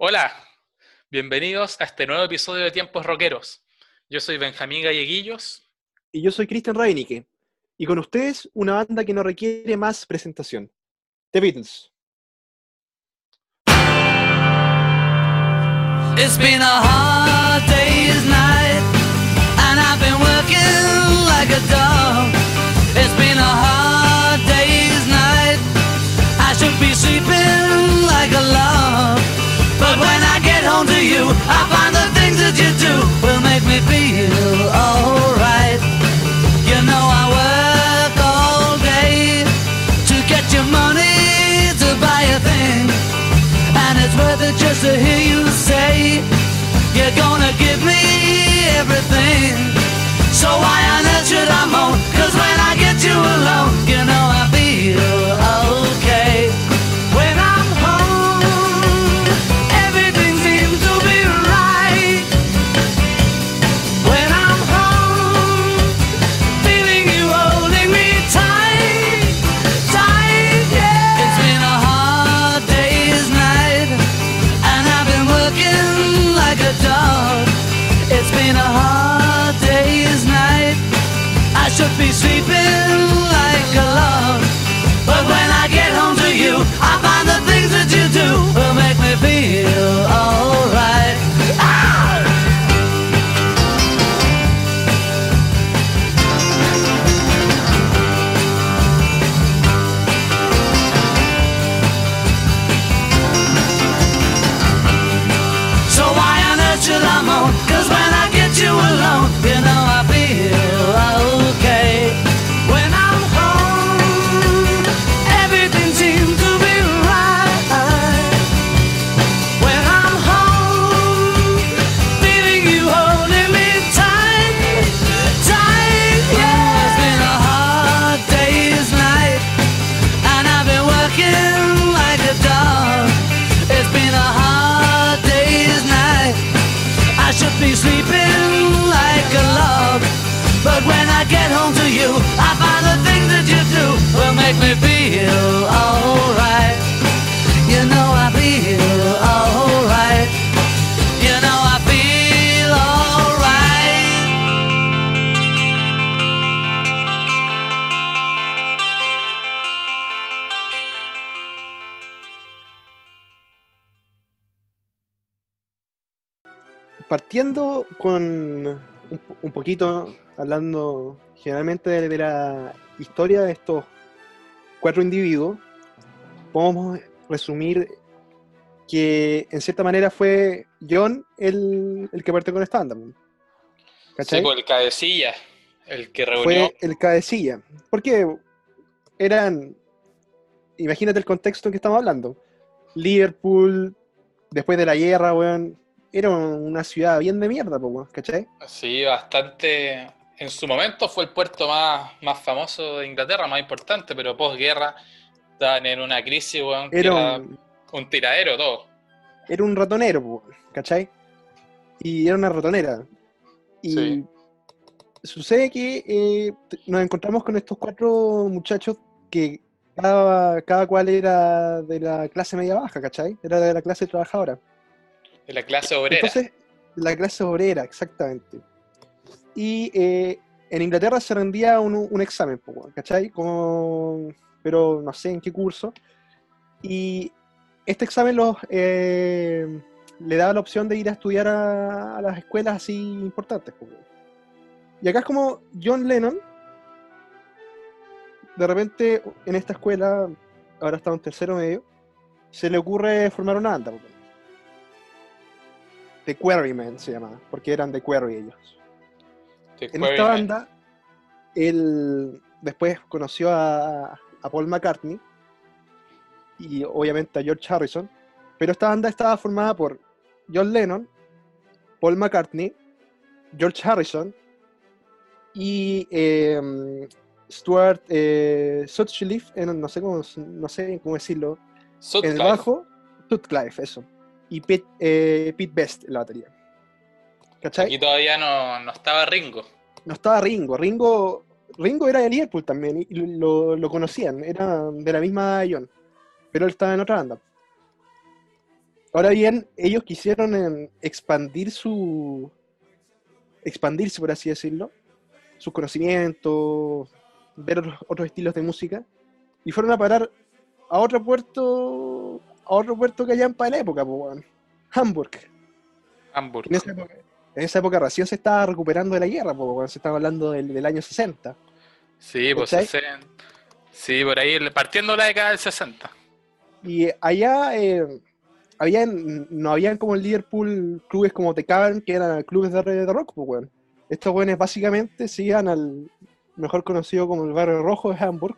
Hola, bienvenidos a este nuevo episodio de Tiempos Rockeros. Yo soy Benjamín Galleguillos. Y yo soy Cristian Reinicke. Y con ustedes, una banda que no requiere más presentación. The Beatles. It's been a hard day's night, and I've been working like a dog. It's been a hard day's night. I should be sleeping like a log. When I get home to you, I find the things that you do will make me feel alright. You know I work all day to get your money to buy a thing. And it's worth it just to hear you say You're gonna give me everything So why on earth should I moan? Cause when I get you alone You know I Partiendo con un, un poquito, hablando generalmente de, de la historia de estos cuatro individuos, podemos resumir que en cierta manera fue John el, el que partió con esta banda. ¿Cachai? Sí, pues, el cabecilla, el que reunió. fue el cabecilla. Porque eran, imagínate el contexto en que estamos hablando. Liverpool, después de la guerra, weón, era una ciudad bien de mierda, weón, ¿cachai? Sí, bastante. En su momento fue el puerto más, más famoso de Inglaterra, más importante, pero posguerra estaban en una crisis, weón, Era era un, un tiradero todo. era un ratonero, po, ¿cachai? Y era una ratonera. Y Sí. sucede que eh, nos encontramos con estos cuatro muchachos que cada, cada cual era de la clase media baja, ¿cachai? Era de la clase trabajadora. La clase obrera. Entonces, la clase obrera, exactamente. Y eh, en Inglaterra se rendía un, un examen, ¿cachai? Como, pero no sé en qué curso. Y este examen los, eh, le daba la opción de ir a estudiar a, a las escuelas así importantes. Y acá es como John Lennon, de repente en esta escuela, ahora está en tercero medio, se le ocurre formar una banda. The Quarrymen se llamaba, porque eran The Quarry ellos. The En esta banda, él después conoció a, a Paul McCartney y obviamente a George Harrison, pero esta banda estaba formada por John Lennon, Paul McCartney, George Harrison y eh, Stuart eh, Sutcliffe, no, sé cómo, no sé cómo decirlo, en el bajo, Sutcliffe, eso, y Pete, eh, Pete Best en la batería. ¿Cachai? Aquí todavía no, no estaba Ringo. no estaba Ringo. Ringo, Ringo era de Liverpool también y lo, lo conocían, era de la misma John, pero él estaba en otra banda. Ahora bien, ellos quisieron em, expandir su. expandirse, por así decirlo, sus conocimientos, ver otros estilos de música, y fueron a parar a otro puerto. Otro puerto que hayan para la época, po, weón. Hamburg. Hamburg. En esa, época, en esa época recién se estaba recuperando de la guerra, po, weón. se estaba hablando del, del año 60. Sí, pues ¿Cachai? ese- Sí, por ahí, partiendo la década del 60. Y allá eh, habían, no habían como en Liverpool clubes como The Cavern, que eran clubes de, de rock, pues, weón. Estos weones básicamente se iban al mejor conocido como el barrio rojo de Hamburg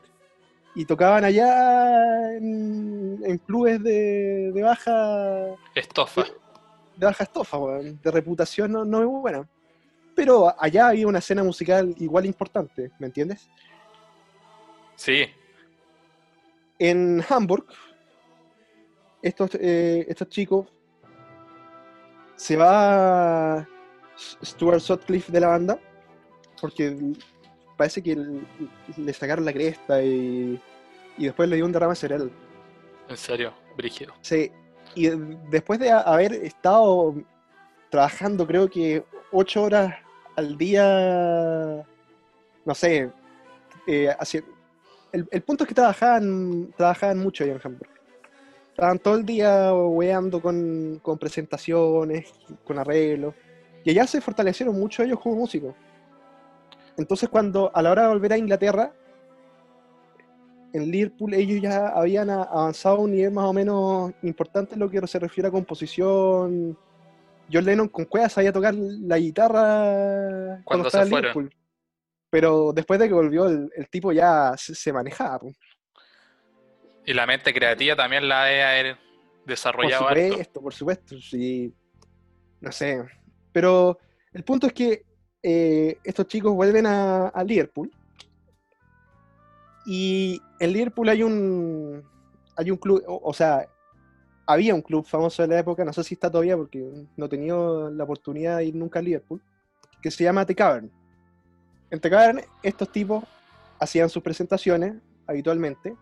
y tocaban allá en, en clubes de, de baja Estofa. de baja estofa, weón, de reputación no, no muy buena. Pero allá había una escena musical igual importante, ¿me entiendes? Sí, En Hamburg, estos, eh, estos chicos se va Stuart Sutcliffe de la banda porque parece que le sacaron la cresta y, y después le dio un derrame cerebral. en serio, brígido. Sí, y después de ha- haber estado trabajando, creo que ocho horas al día, no sé, eh, el, el punto es que trabajaban, trabajaban mucho ahí en Hamburg. Estaban todo el día weando con, con presentaciones, con arreglos, y allá se fortalecieron mucho ellos como músicos. Entonces cuando a la hora de volver a Inglaterra, en Liverpool ellos ya habían avanzado a un nivel más o menos importante en lo que se refiere a composición. John Lennon con cuevas sabía tocar la guitarra cuando, Cuando estaba se en. Liverpool. Pero después de que volvió, el, el tipo ya se, se manejaba. Y la mente creativa también la de haber Por desarrollado harto. supuesto, por supuesto. Sí. No sé. Pero el punto es que eh, estos chicos vuelven a, a Liverpool. Y en Liverpool hay un. Hay un club. O, o sea, había un club famoso de la época, no sé si está todavía porque no he tenido la oportunidad de ir nunca a Liverpool, que se llama The Cavern. En The Cavern, estos tipos hacían sus presentaciones habitualmente.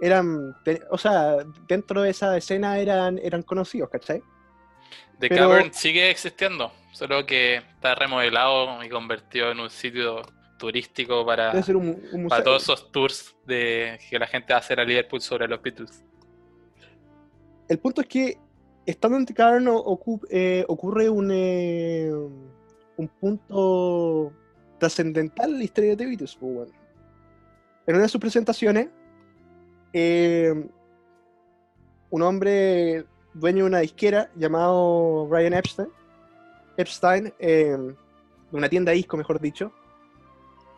Eran, o sea, dentro de esa escena eran, eran conocidos, ¿cachai? The Pero- Cavern sigue existiendo, solo que está remodelado y convertido en un sitio turístico para, un, un para todos esos tours de que la gente va a hacer a Liverpool sobre los Beatles. El punto es que, estando en ocu- eh, ocurre un, eh, un punto trascendental en la historia de Beatles. pues, bueno. En una de sus presentaciones, eh, un hombre dueño de una disquera llamado Brian Epstein, Epstein, eh, una tienda disco, mejor dicho,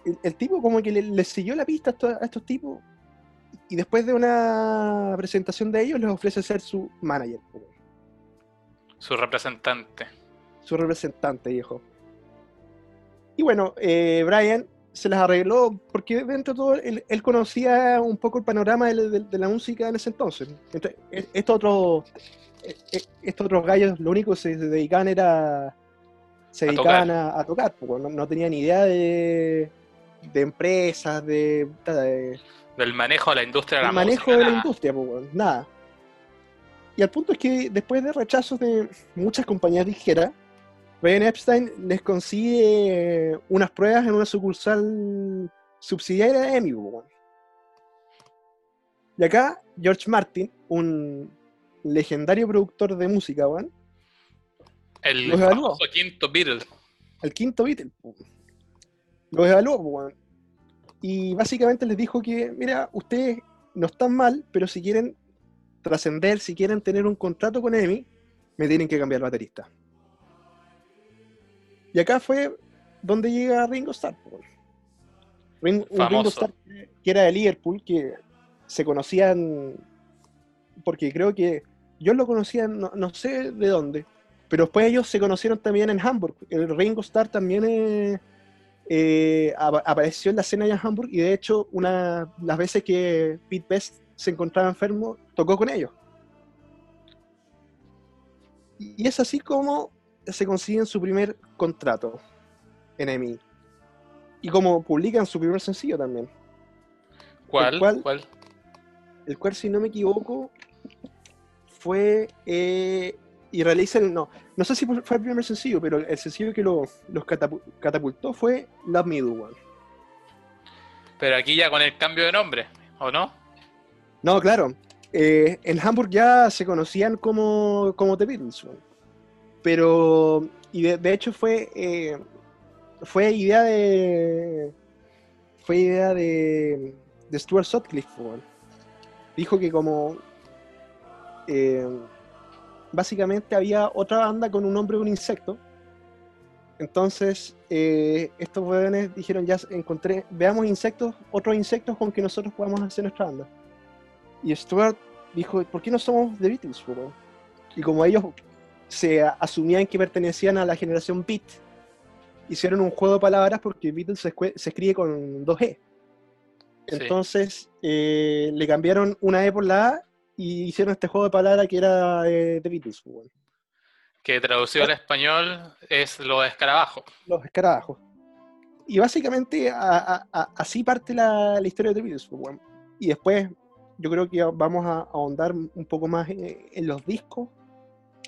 el, el tipo como que le, le siguió la pista a estos, a estos tipos y después de una presentación de ellos les ofrece ser su manager. Su representante. su representante, viejo. Y bueno, eh, Brian se las arregló porque dentro de todo él, él conocía un poco el panorama de, de- de la música en ese entonces. Entonces, e- estos otros, e- e- estos otros gallos lo único que se dedicaban era se A dedicaban tocar. a, a tocar, po, no, no tenían idea de, de empresas, de, de, Del manejo de la industria de la manejo música. de la industria, po, weón, nada. Y al punto es que después de rechazos de muchas compañías disqueras, Brian Epstein les consigue unas pruebas en una sucursal subsidiaria de EMI. Y acá George Martin, un legendario productor de música, weón, El Los evaluó. quinto Beatle. el quinto Beatle, los evaluó, y básicamente les dijo que, mira, ustedes no están mal, pero si quieren trascender, si quieren tener un contrato con EMI, me tienen que cambiar baterista. Y acá fue donde llega Ringo Starr. Ringo. Starr que- que era de Liverpool, que se conocían, porque creo que yo lo conocía, no, no sé de dónde, pero después ellos se conocieron también en Hamburg. El Ringo Starr también eh, eh, apa- apareció en la escena allá en Hamburg y de hecho una las veces que Pete Best se encontraba enfermo, tocó con ellos. Y es así como se consiguen su primer contrato en EMI. Y como publican su primer sencillo también. ¿Cuál? cual- ¿Cuál? El cual, si no me equivoco, fue eh, y realizan, no, no sé si fue el primer sencillo, pero el sencillo que lo- los catapu- catapultó fue Love Me Do, weón. Pero aquí ya con el cambio de nombre, ¿o no? No, claro. eh, en Hamburg ya se conocían como, como The Beatles. Pero, y de, de hecho fue, eh, fue idea de, fue idea de, de Stuart Sutcliffe. Dijo que como, eh, básicamente había otra banda con un nombre de un insecto. Entonces, eh, estos weones dijeron, ya encontré, veamos insectos, otros insectos con que nosotros podamos hacer nuestra banda. Y Stuart dijo, ¿por qué no somos The Beatles? weón?". Y como ellos se asumían que pertenecían a la generación Beat, hicieron un juego de palabras porque Beatles se, se escribe con dos E. Sí. Entonces eh, le cambiaron una E por la A y hicieron este juego de palabras que era de The Beatles. po, weón. Que traducido al español es los escarabajos. los escarabajos. Y básicamente a- a- a- así parte la, la historia de The Beatles. pues. Y después yo creo que vamos a ahondar un poco más en, en los discos,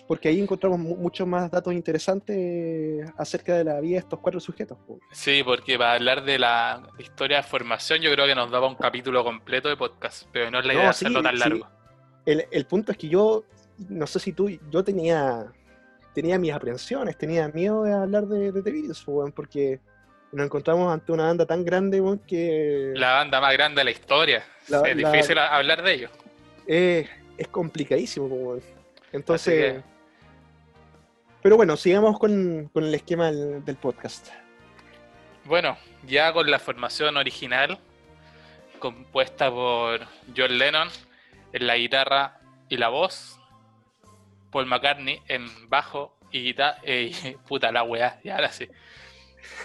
porque ahí encontramos mu- muchos más datos interesantes acerca de la vida de estos cuatro sujetos. pues. Sí, porque para hablar de la historia de formación yo creo que nos daba un capítulo completo de podcast, pero no es la No, idea sí, hacerlo tan sí. El, el punto es que yo, no sé si tú, yo tenía, tenía mis aprensiones, tenía miedo de hablar de, de The Beatles, pues, weón, porque nos encontramos ante una banda tan grande weón, que... La banda más grande de la historia. La- es la- difícil hablar de ellos. es, es complicadísimo. po, weón. Entonces, pero bueno, sigamos con, con el esquema del, del podcast. Bueno, ya con la formación original, compuesta por John Lennon en la guitarra y la voz, Paul McCartney en bajo y guitarra, puta la weá, y ahora sí.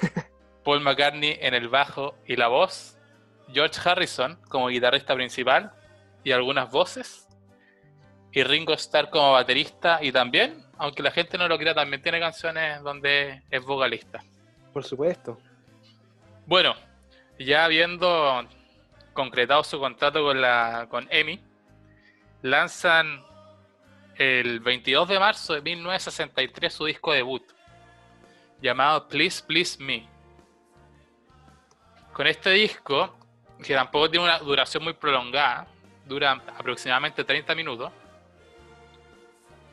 Paul McCartney en el bajo y la voz, George Harrison como guitarrista principal y algunas voces, y Ringo Starr como baterista y también, aunque la gente no lo crea, también tiene canciones donde es vocalista. Por supuesto. Bueno, ya habiendo concretado su contrato con la con EMI, lanzan el 22 de marzo de 1963 su disco debut, llamado Please Please Me. Con este disco, que tampoco tiene una duración muy prolongada, dura aproximadamente 30 minutos,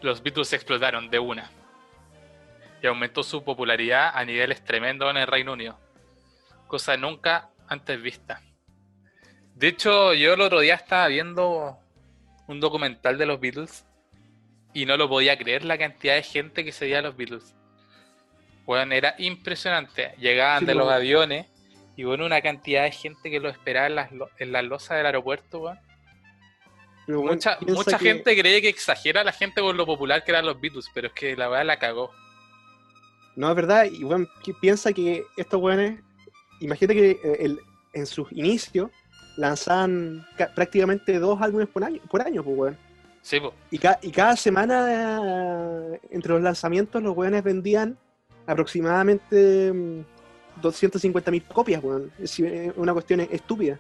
los Beatles explotaron de una y aumentó su popularidad a niveles tremendos en el Reino Unido cosa nunca antes vista. De hecho, yo el otro día estaba viendo un documental de los Beatles y no lo podía creer la cantidad de gente que seguía a los Beatles. Bueno, era impresionante. Llegaban Sí, de lo- los aviones y bueno, una cantidad de gente que lo esperaba en las, en las losas del aeropuerto. Pero, Mucha, mucha que- gente cree que exagera a la gente por lo popular que eran los Beatles, pero es que la verdad la cagó. No, es verdad. Y bueno, piensa que estos weones, imagínate que eh, el- en sus inicios lanzaban ca- prácticamente dos álbumes por año, por año pues, weón. Sí, po. Y, ca- y cada semana, entre los lanzamientos, los weones vendían aproximadamente 250.000 copias, weón. Es eh, una cuestión estúpida.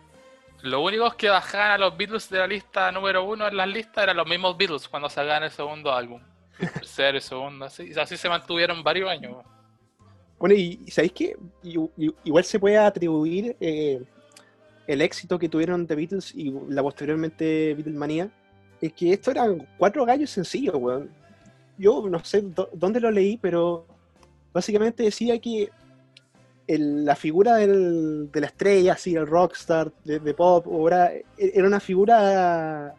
Los únicos que bajaban a los Beatles de la lista número uno en las listas eran los mismos Beatles cuando sacaban el segundo álbum. El tercero y segundo, así, así se mantuvieron varios años. Bueno, y, ¿sabéis qué? Igual se puede atribuir eh, el éxito que tuvieron The Beatles y la posteriormente Beatlemania, es que esto eran cuatro gallos sencillos, weón. Yo no sé dó- dónde lo leí, pero básicamente decía que la figura de la estrella, así, el rockstar de, pop, era, e- era una figura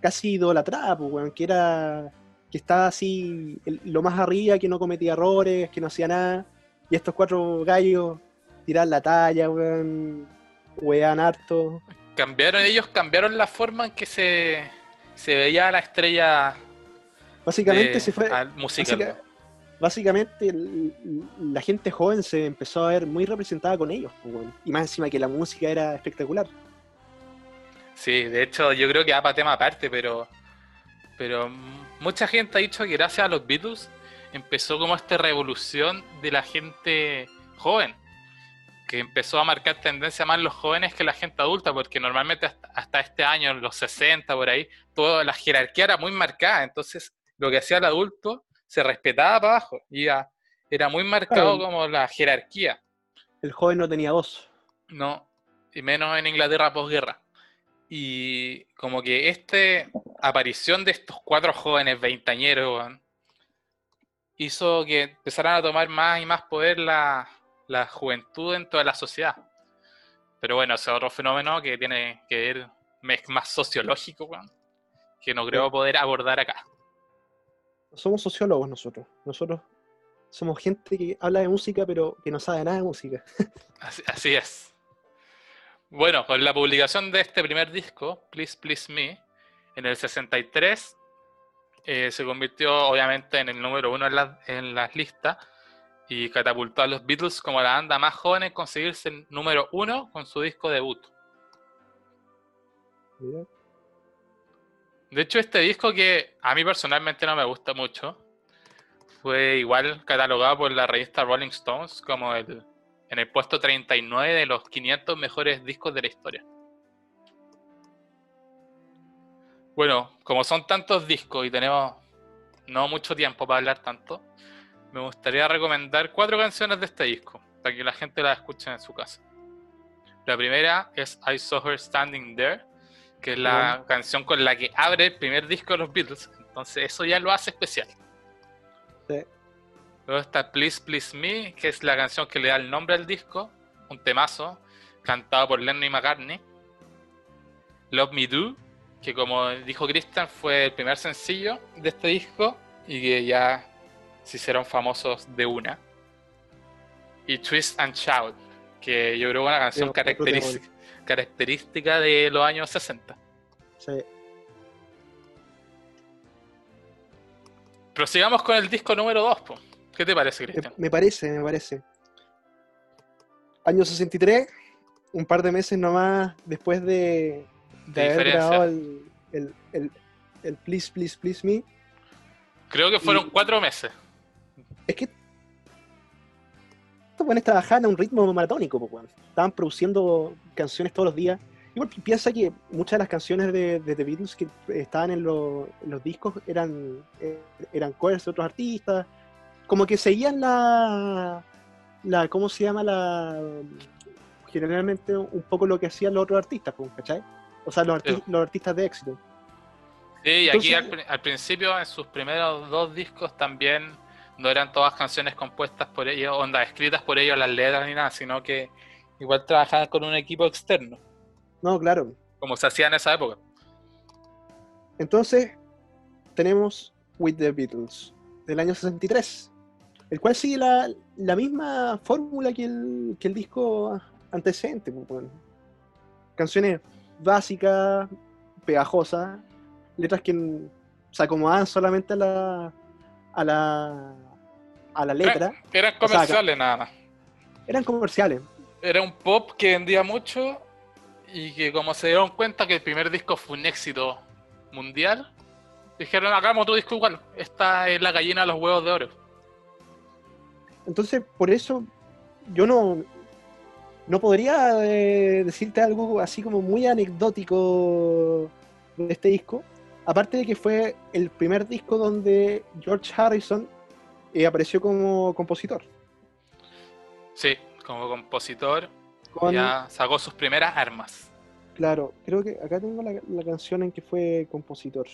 casi idolatrada, pues, weón, que era que estaba así lo más arriba, que no cometía errores, que no hacía nada. Y estos cuatro gallos tiran la talla, weón, wean harto. Cambiaron, ellos cambiaron la forma en que se, se veía la estrella Básicamente de- se fue. al musical. básica- básicamente el- la gente joven se empezó a ver muy representada con ellos, y más encima que la música era espectacular. Sí, de hecho yo creo que va para tema aparte, pero, pero mucha gente ha dicho que gracias a los Beatles empezó como esta revolución de la gente joven. Que empezó a marcar tendencia más los jóvenes que la gente adulta, porque normalmente hasta, hasta este año, en los 60, por ahí, toda la jerarquía era muy marcada, entonces lo que hacía el adulto se respetaba para abajo, y era, era muy marcado Claro. como la jerarquía, El joven no tenía voz. ¿no? Y menos en Inglaterra posguerra. Y como que esta aparición de estos cuatro jóvenes veintañeros hizo que empezaran a tomar más y más poder la, la juventud en toda la sociedad. Pero bueno, ese es otro fenómeno que tiene que ver más sociológico, que no creo poder abordar acá. Somos sociólogos nosotros. Nosotros somos gente que habla de música, pero que no sabe nada de música. Así, así es. Bueno, con la publicación de este primer disco, Please Please Me, en el 63, eh, se convirtió obviamente en el número uno en, la- en las listas y catapultó a los Beatles como la banda más joven en conseguirse el número uno con su disco debut. De hecho, este disco que a mí personalmente no me gusta mucho, fue igual catalogado por la revista Rolling Stones como el, en el puesto 39 de los 500 mejores discos de la historia. Bueno, como son tantos discos y tenemos no mucho tiempo para hablar tanto, me gustaría recomendar cuatro canciones de este disco, para que la gente las escuche en su casa. La primera es I Saw Her Standing There, que es la Bueno. canción con la que abre el primer disco de los Beatles. Entonces eso ya lo hace especial. Sí. Luego está Please Please Me, que es la canción que le da el nombre al disco, un temazo, cantado por Lennon y McCartney. Love Me Do, que como dijo Christian fue el primer sencillo de este disco y que ya se hicieron famosos de una. Y Twist and Shout, que yo creo que es una canción característica, característica de los años 60. Sí. Prosigamos con el disco número 2. ¿Qué te parece, Cristian? me parece, me parece. Año 63, un par de meses nomás después de, de De haber grabado el, el, el- el Please, Please, Please Me. Creo que fueron y- cuatro meses. Es que estos buenos trabajaban a un ritmo maratónico, weón. estaban produciendo canciones todos los días. Igual pi- piensa que muchas de las canciones de, de The Beatles que estaban en, lo- en los discos eran, eh, eran covers de otros artistas, como que seguían la, la ¿cómo se llama? la Generalmente un poco lo que hacían los otros artistas, po, ¿cachai? O sea, los, arti- Sí. los artistas de éxito. Sí, y aquí Entonces- al principio, en sus primeros dos discos, también no eran todas canciones compuestas por ellos, onda, escritas por ellos las letras ni nada, sino que igual trabajaban con un equipo externo, No, claro. como se hacía en esa época. Entonces, tenemos With the Beatles, del año 63, el cual sigue la, la misma fórmula que el, que el disco antecedente. pues, bueno. Canciones básicas, pegajosas, letras que se acomodaban solamente a la, a la, a la letra, Eran O sea, comerciales nada más. eran comerciales. Era un pop que vendía mucho y que como se dieron cuenta que el primer disco fue un éxito mundial, dijeron, hagamos otro disco igual. Esta es la gallina de los huevos de oro. Entonces, por eso yo no, no podría eh, decirte algo así como muy anecdótico de este disco. Aparte de que fue el primer disco donde George Harrison eh, apareció como compositor. Sí, como compositor Con, ya sacó sus primeras armas. Claro, creo que acá tengo la, la canción en que fue compositor.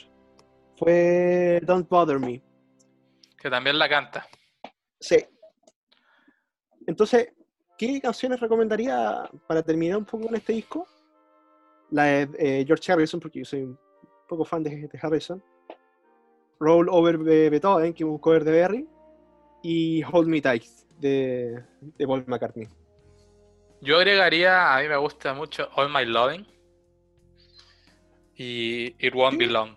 Fue Don't Bother Me. Que también la canta. Sí. Entonces, ¿qué canciones recomendaría para terminar un poco con este disco? La de eh, George Harrison, porque yo soy un poco fan de, de Harrison. Roll Over Be- Beethoven, que es un cover de Berry. Y Hold Me Tight, de, de Paul McCartney. Yo agregaría, a mí me gusta mucho All My Loving y It Won't Be Long.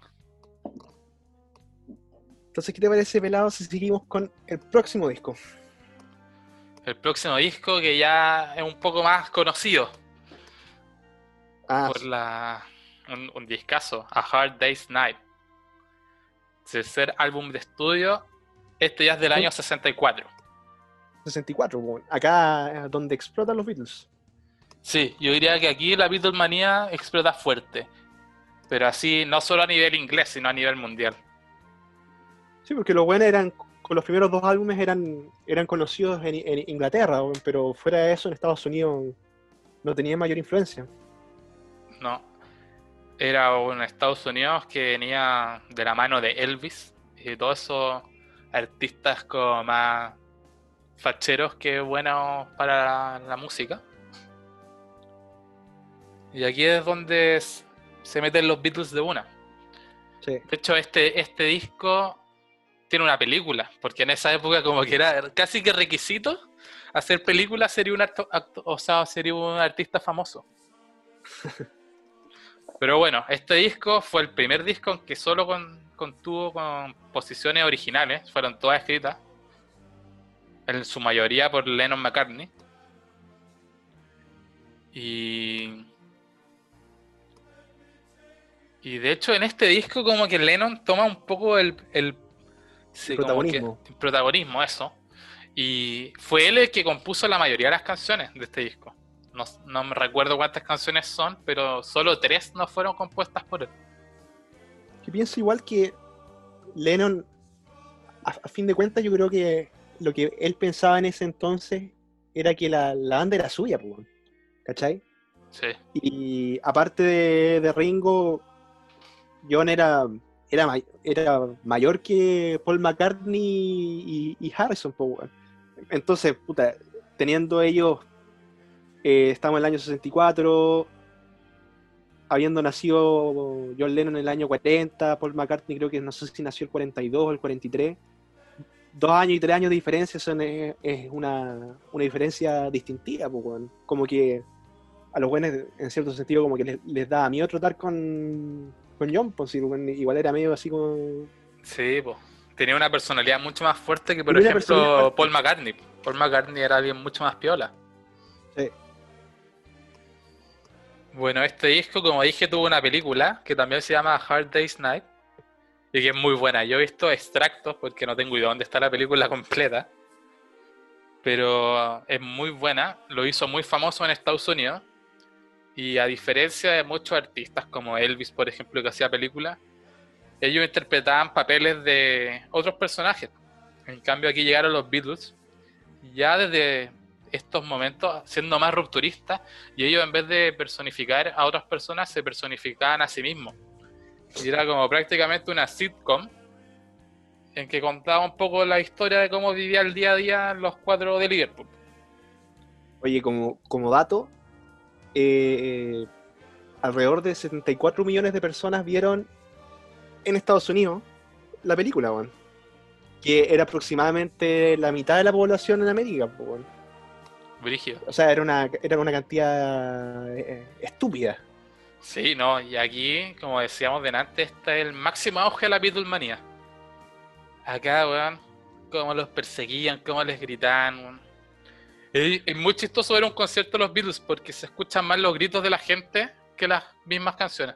Entonces, ¿qué te parece, pelado, si seguimos con el próximo disco? El próximo disco que ya es un poco más conocido Ah, por la un, un discazo, A Hard Day's Night. Tercer álbum de estudio. Este ya es del año 64. 64, po, acá eh, donde explotan los Beatles. Sí, yo diría que aquí la Beatlemania explota fuerte. Pero así, no solo a nivel inglés, sino a nivel mundial. Sí, porque los buenos eran, con los primeros dos álbumes eran, eran conocidos en, en Inglaterra, pero fuera de eso en Estados Unidos no tenían mayor influencia. No. Era un Estados Unidos que venía de la mano de Elvis y todos esos artistas como más facheros que buenos para la música. Y aquí es donde se meten los Beatles de una. Sí. De hecho, este, este disco tiene una película, porque en esa época como que era casi que requisito hacer películas sería un acto, acto- o sea, sería un artista famoso. Pero bueno, este disco fue el primer disco en que solo con, contuvo composiciones originales, fueron todas escritas, en su mayoría por Lennon McCartney. Y y de hecho en este disco como que Lennon toma un poco el, el, sí, protagonismo. que- el protagonismo, eso. Y fue él el que compuso la mayoría de las canciones de este disco. No, no me recuerdo cuántas canciones son, pero solo tres no fueron compuestas por él. Que pienso igual que Lennon, a, a fin de cuentas, yo creo que lo que él pensaba en ese entonces era que la, la banda era suya. ¿cachai? Sí, Y aparte de, de Ringo, John era, era, era mayor que Paul McCartney y, y Harrison, pues. Entonces, puta, teniendo ellos, eh, estamos en el año 64, habiendo nacido John Lennon en el año 40, Paul McCartney creo que no sé si nació el 42 o el 43. Dos años y tres años de diferencia son, es una, una diferencia distintiva, pues, como que a los buenos, en cierto sentido, como que les, les da miedo tratar con, con John, pues, igual era medio así como... sí, po. tenía una personalidad mucho más fuerte que por ejemplo. Paul McCartney. Paul McCartney era alguien mucho más piola. Bueno, este disco, como dije, tuvo una película que también se llama Hard Day's Night y que es muy buena. Yo he visto extractos porque no tengo idea dónde está la película completa, pero es muy buena. Lo hizo muy famoso en Estados Unidos y a diferencia de muchos artistas como Elvis, por ejemplo, que hacía películas, ellos interpretaban papeles de otros personajes. En cambio, aquí llegaron los Beatles, ya desde estos momentos siendo más rupturistas, y ellos en vez de personificar a otras personas, se personificaban a sí mismos. Y era como prácticamente una sitcom en que contaba un poco la historia de cómo vivía el día a día los cuatro de Liverpool. Oye, como, como dato, eh, alrededor de 74 millones de personas vieron en Estados Unidos la película, weón. Que era aproximadamente la mitad de la población en América. Brígido. O sea, era una, era una cantidad eh, estúpida. Sí, no, y aquí, como decíamos delante, está el máximo auge de la Beatlemanía. Acá, weón, cómo los perseguían, cómo les gritaban, weón. Es, es muy chistoso ver un concierto de los Beatles porque se escuchan más los gritos de la gente que las mismas canciones.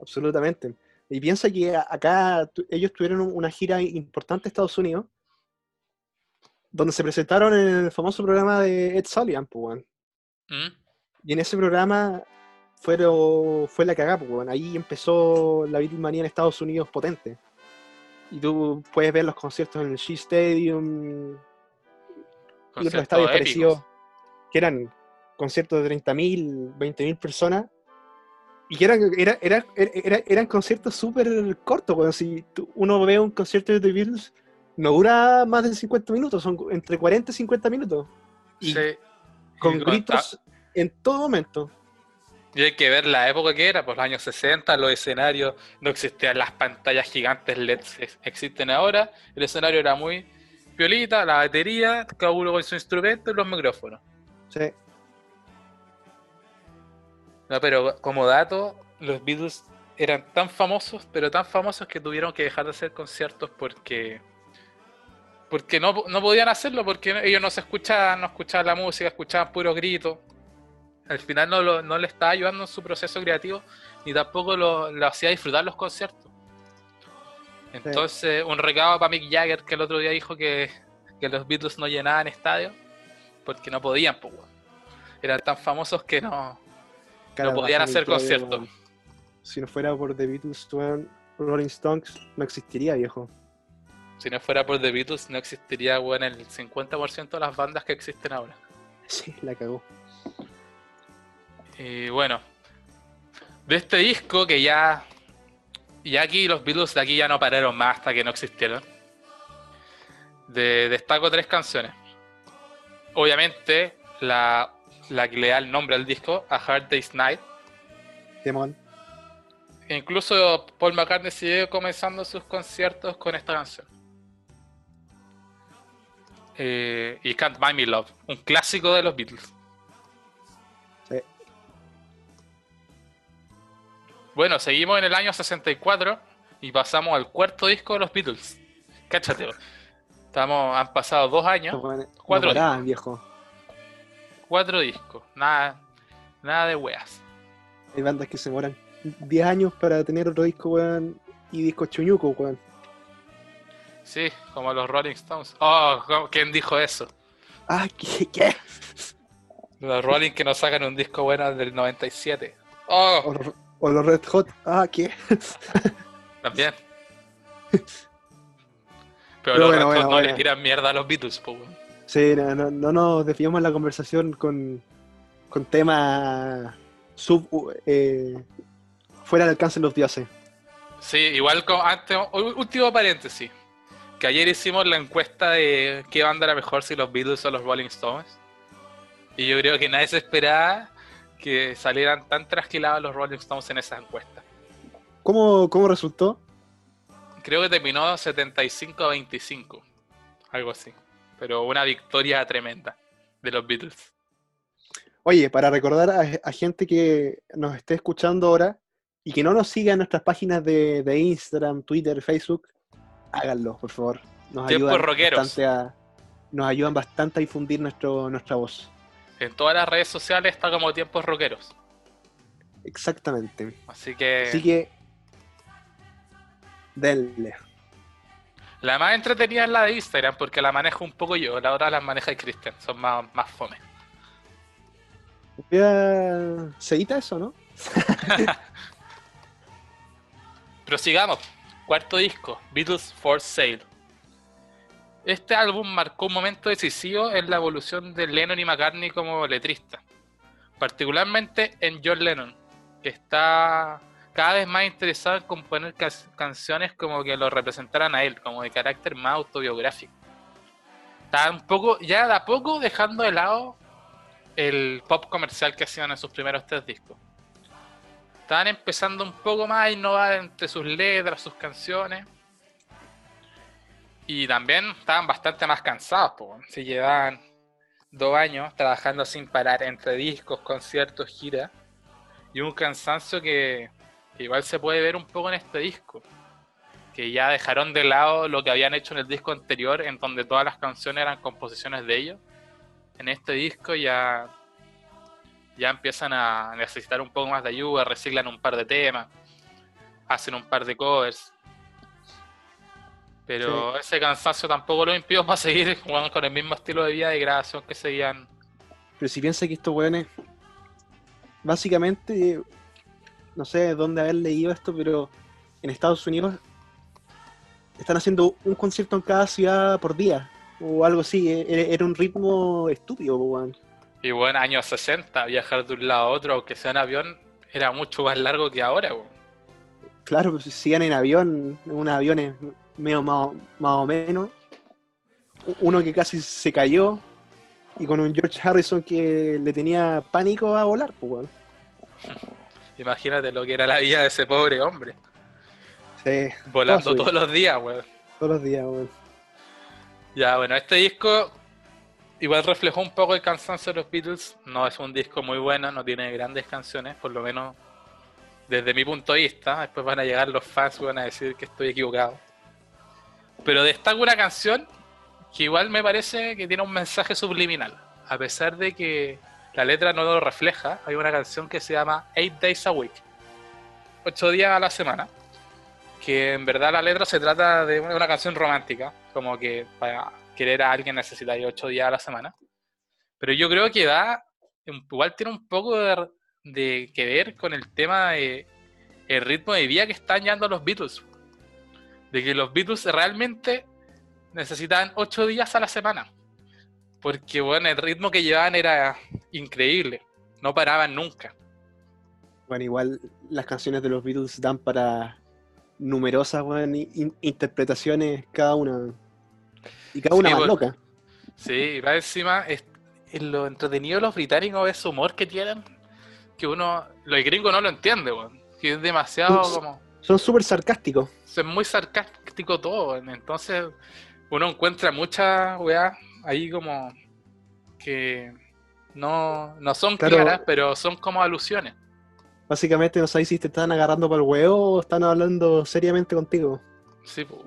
Absolutamente. Y piensa que acá ellos tuvieron un- una gira importante en Estados Unidos, donde se presentaron en el famoso programa de Ed Sullivan, pues, weón. ¿Mm? Y en ese programa fueron, fue la cagada, pues. Ahí empezó la Beatlemanía en Estados Unidos potente. Y tú puedes ver los conciertos en el Shea Stadium y otros estadios parecidos, que eran conciertos de 30.000, 20.000 personas. Y que eran, era, era- era- eran conciertos súper cortos. Si tú- uno ve un concierto de The Beatles, no dura más de 50 minutos, son entre 40 y 50 minutos. Y Sí. con Y gritos en todo momento. Y hay que ver la época que era, por los años 60, los escenarios, no existían las pantallas gigantes LED existen ahora, el escenario era muy piolita, la batería, cada uno con su instrumento y los micrófonos. Sí. No, pero como dato, los Beatles eran tan famosos, pero tan famosos que tuvieron que dejar de hacer conciertos porque porque no, no podían hacerlo, porque ellos no se escuchaban, no escuchaban la música, escuchaban puros gritos. Al final no, lo- no le estaba ayudando en su proceso creativo, ni tampoco lo, lo hacía disfrutar los conciertos. Entonces, un recado para Mick Jagger, que el otro día dijo que, que los Beatles no llenaban estadios porque no podían, pues. Eran tan famosos que no, Cara, no podían hacer conciertos. Si no fuera por The Beatles, Rolling Stones no existiría, viejo. Si no fuera por The Beatles, no existiría, weón, el 50% de las bandas que existen ahora. Sí, la cagó. Y bueno, de este disco que ya. Ya aquí los Beatles de aquí ya no pararon más hasta que no existieron. De- destaco tres canciones. Obviamente, la, la que le da el nombre al disco, A Hard Day's Night. Demon. Incluso Paul McCartney sigue comenzando sus conciertos con esta canción. Eh, y Can't Buy Me Love, un clásico de los Beatles. Sí. Bueno, seguimos en el año 64 y pasamos al cuarto disco de los Beatles. Cáchate, estamos, han pasado dos años, weones no Cuatro paraban, viejo. cuatro discos, nada, nada de weas. Hay bandas que se demoran 10 años para tener otro disco, weón, y discos chuñucos, weón. Sí, como los Rolling Stones. Oh, ¿quién dijo eso? Ah, ¿qué? ¿Qué? Los Rolling que nos sacan un disco bueno del 97. Oh, O los, o los Red Hot. Ah, ¿qué? también. Pero, Pero los bueno, Red Hot bueno, no le tiran mierda a los Beatles, po. Sí, no, no, no nos desviamos la conversación con, con temas sub, eh, fuera del alcance de los dioses. Sí, igual como antes, último paréntesis. Que ayer hicimos la encuesta de qué banda era mejor, si los Beatles o los Rolling Stones. Y yo creo que nadie se esperaba que salieran tan trasquilados los Rolling Stones en esa encuesta. ¿Cómo, cómo resultó? Creo que terminó 75 a 25. Algo así. Pero una victoria tremenda de los Beatles. Oye, para recordar a, a gente que nos esté escuchando ahora y que no nos siga en nuestras páginas de, de Instagram, Twitter, Facebook, háganlo, por favor. Nos Tiempos ayudan rockeros. bastante a, nos ayudan bastante a difundir nuestro, nuestra voz. En todas las redes sociales está como tiempos rockeros. Exactamente. Así que Así que, denle. la más entretenida es la de Instagram porque la manejo un poco yo. La otra las maneja el Cristian. Son más, más fome. ¿Se edita eso, no? Prosigamos. Cuarto disco, Beatles for Sale. Este álbum marcó un momento decisivo en la evolución de Lennon y McCartney como letrista. Particularmente en John Lennon, que está cada vez más interesado en componer canciones como que lo representaran a él, como de carácter más autobiográfico. Está un poco, ya de a poco dejando de lado el pop comercial que hacían en sus primeros tres discos. Estaban empezando un poco más a innovar entre sus letras, sus canciones. Y también estaban bastante más cansados, weón. Se llevaban dos años trabajando sin parar entre discos, conciertos, giras. Y un cansancio que igual se puede ver un poco en este disco. Que ya dejaron de lado lo que habían hecho en el disco anterior, en donde todas las canciones eran composiciones de ellos. En este disco ya ya empiezan a necesitar un poco más de ayuda, reciclan un par de temas, hacen un par de covers. Pero ese cansancio tampoco lo impidió para seguir jugando con el mismo estilo de vida y grabación que seguían. Pero si piensa que estos weones, básicamente, no sé dónde haber leído esto, pero en Estados Unidos están haciendo un concierto en cada ciudad por día, o algo así. e- e- Era un ritmo estúpido, weón. Y bueno, años 60, viajar de un lado a otro, aunque sea en avión, era mucho más largo que ahora. weón. Claro, pues si iban en avión, en unos aviones medio más, más o menos. Uno que casi se cayó, y con un George Harrison que le tenía pánico a volar, pues, weón. Imagínate lo que era la vida de ese pobre hombre, Sí, volando todos los días, weón. todos los días, weón. Ya, bueno, este disco igual reflejó un poco el cansancio de los Beatles. No es un disco muy bueno, no tiene grandes canciones, por lo menos desde mi punto de vista. Después van a llegar los fans y van a decir que estoy equivocado. Pero destaco una canción que igual me parece que tiene un mensaje subliminal. A pesar de que la letra no lo refleja, hay una canción que se llama Eight Days a Week. Ocho días a la semana. que en verdad la letra se trata de una una canción romántica, como que para querer a alguien necesitáis ocho días a la semana. Pero yo creo que va, igual tiene un poco de, que ver con el tema de el ritmo de vida que están llevando los Beatles. De que los Beatles realmente necesitaban ocho días a la semana. Porque bueno, el ritmo que llevaban era increíble. No paraban nunca. Bueno, igual las canciones de los Beatles dan para numerosas interpretaciones cada una. Y cada una Sí, más bueno. loca. Sí, y más encima, es, en lo entretenido de los británicos es su humor que tienen, que uno, los gringos no lo entiende, weón. Que es demasiado Pues- como, Son súper sarcásticos. es muy sarcástico todo, entonces uno encuentra muchas weas ahí como que no, no son Claro. claras, pero son como alusiones. Básicamente no sabéis si te están agarrando para el huevo o están hablando seriamente contigo. Sí, po.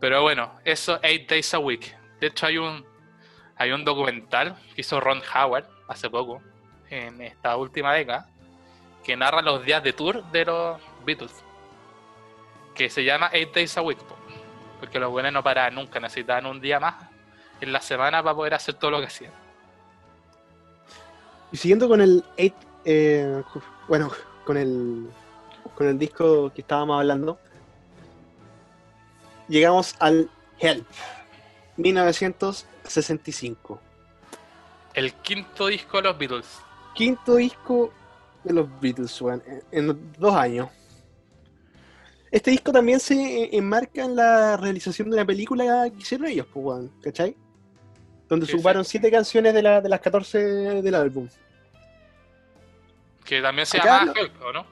Pero bueno, eso 8 Days a Week. De hecho hay un hay un documental que hizo Ron Howard hace poco, en esta última década, que narra los días de tour de los Beatles. Que se llama 8 Days a Week. po. Porque los buenos no paraban nunca, necesitaban un día más en la semana para poder hacer todo lo que hacían. Y siguiendo con el 8, eh, bueno, con el con el disco que estábamos hablando, llegamos al Help, 1965. El quinto disco de los Beatles. Quinto disco de los Beatles, en, en dos años. Este disco también se enmarca en la realización de una película que hicieron ellos, pues, ¿cachai? Donde Sí, se ocuparon siete canciones de, la- de las 14 del álbum. Que también se Acá llama lo- Help, ¿o no?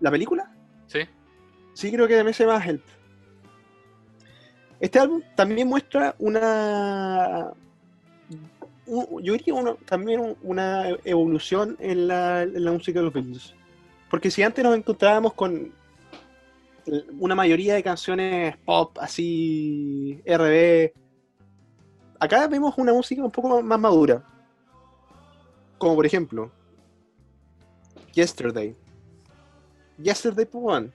¿La película? Sí. Sí, creo que también se llama Help. Este álbum también muestra una. un- yo diría también un- una evolución en la, en la música de los Beatles. Porque si antes nos encontrábamos con una mayoría de canciones pop, así, RB, acá vemos una música un poco más- madura. Como por ejemplo, Yesterday. Yesterday pues, weón,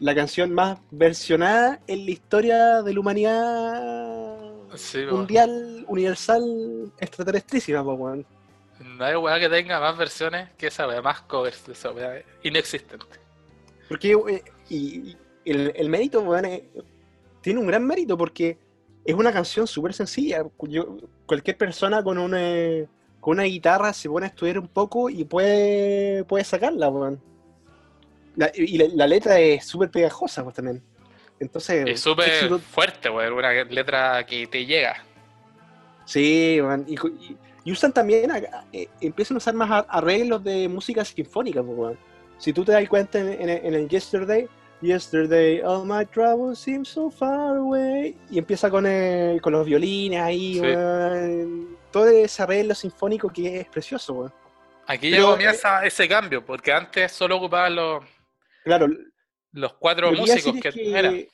la canción más versionada en la historia de la humanidad Sí, mundial, universal, extraterrestrísima, pues. No hay weá que tenga más versiones que esa weá, más covers de esa weá, inexistente. Porque eh, y, y el, el mérito, weón, eh, tiene un gran mérito porque es una canción súper sencilla. Yo- cualquier persona con una, con una guitarra se pone a estudiar un poco y puede, puede sacarla, weón. La- y la, la letra es súper pegajosa, pues, también. Entonces, Es súper fuerte, weón, una letra que te llega. Sí, man, y, y- y usan también, a- eh, empiezan a usar más ar- arreglos de música sinfónica, pues, weón. Si tú te das cuenta en, en el- en el Yesterday, Yesterday, all my troubles seem so far away, y empieza con, el- con los violines ahí, Sí. Todo ese arreglo sinfónico que es precioso, weón. Aquí Pero, ya comienza ese cambio, porque antes solo ocupaban los, Claro, los cuatro lo músicos que, que- eran.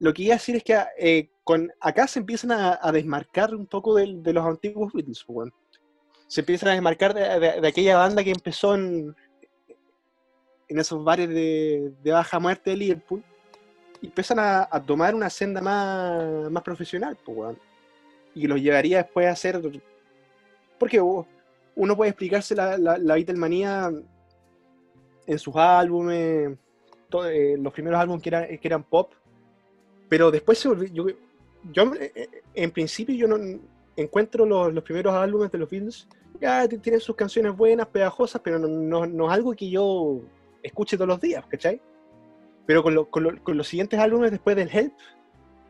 Lo que iba a decir es que eh, con, acá se empiezan a, a desmarcar un poco de, los antiguos Beatles, pues, weón. Se empiezan a desmarcar de, de- de aquella banda que empezó en, en esos bares de, baja muerte de Liverpool. Y empiezan a, a tomar una senda más, más profesional, pues, weón. Y los llevaría después a hacer. Porque uno puede explicarse la, la, la Beatlemanía en sus álbumes, to- eh, los primeros álbumes que eran, que eran pop, pero después se volvió. Yo, yo, eh, eh, en principio, yo no encuentro los, los primeros álbumes de los Beatles, ya tienen sus canciones buenas, pegajosas, pero no, no- no es algo que yo escuche todos los días, ¿cachai? Pero con, lo- con lo- con los siguientes álbumes después del Help,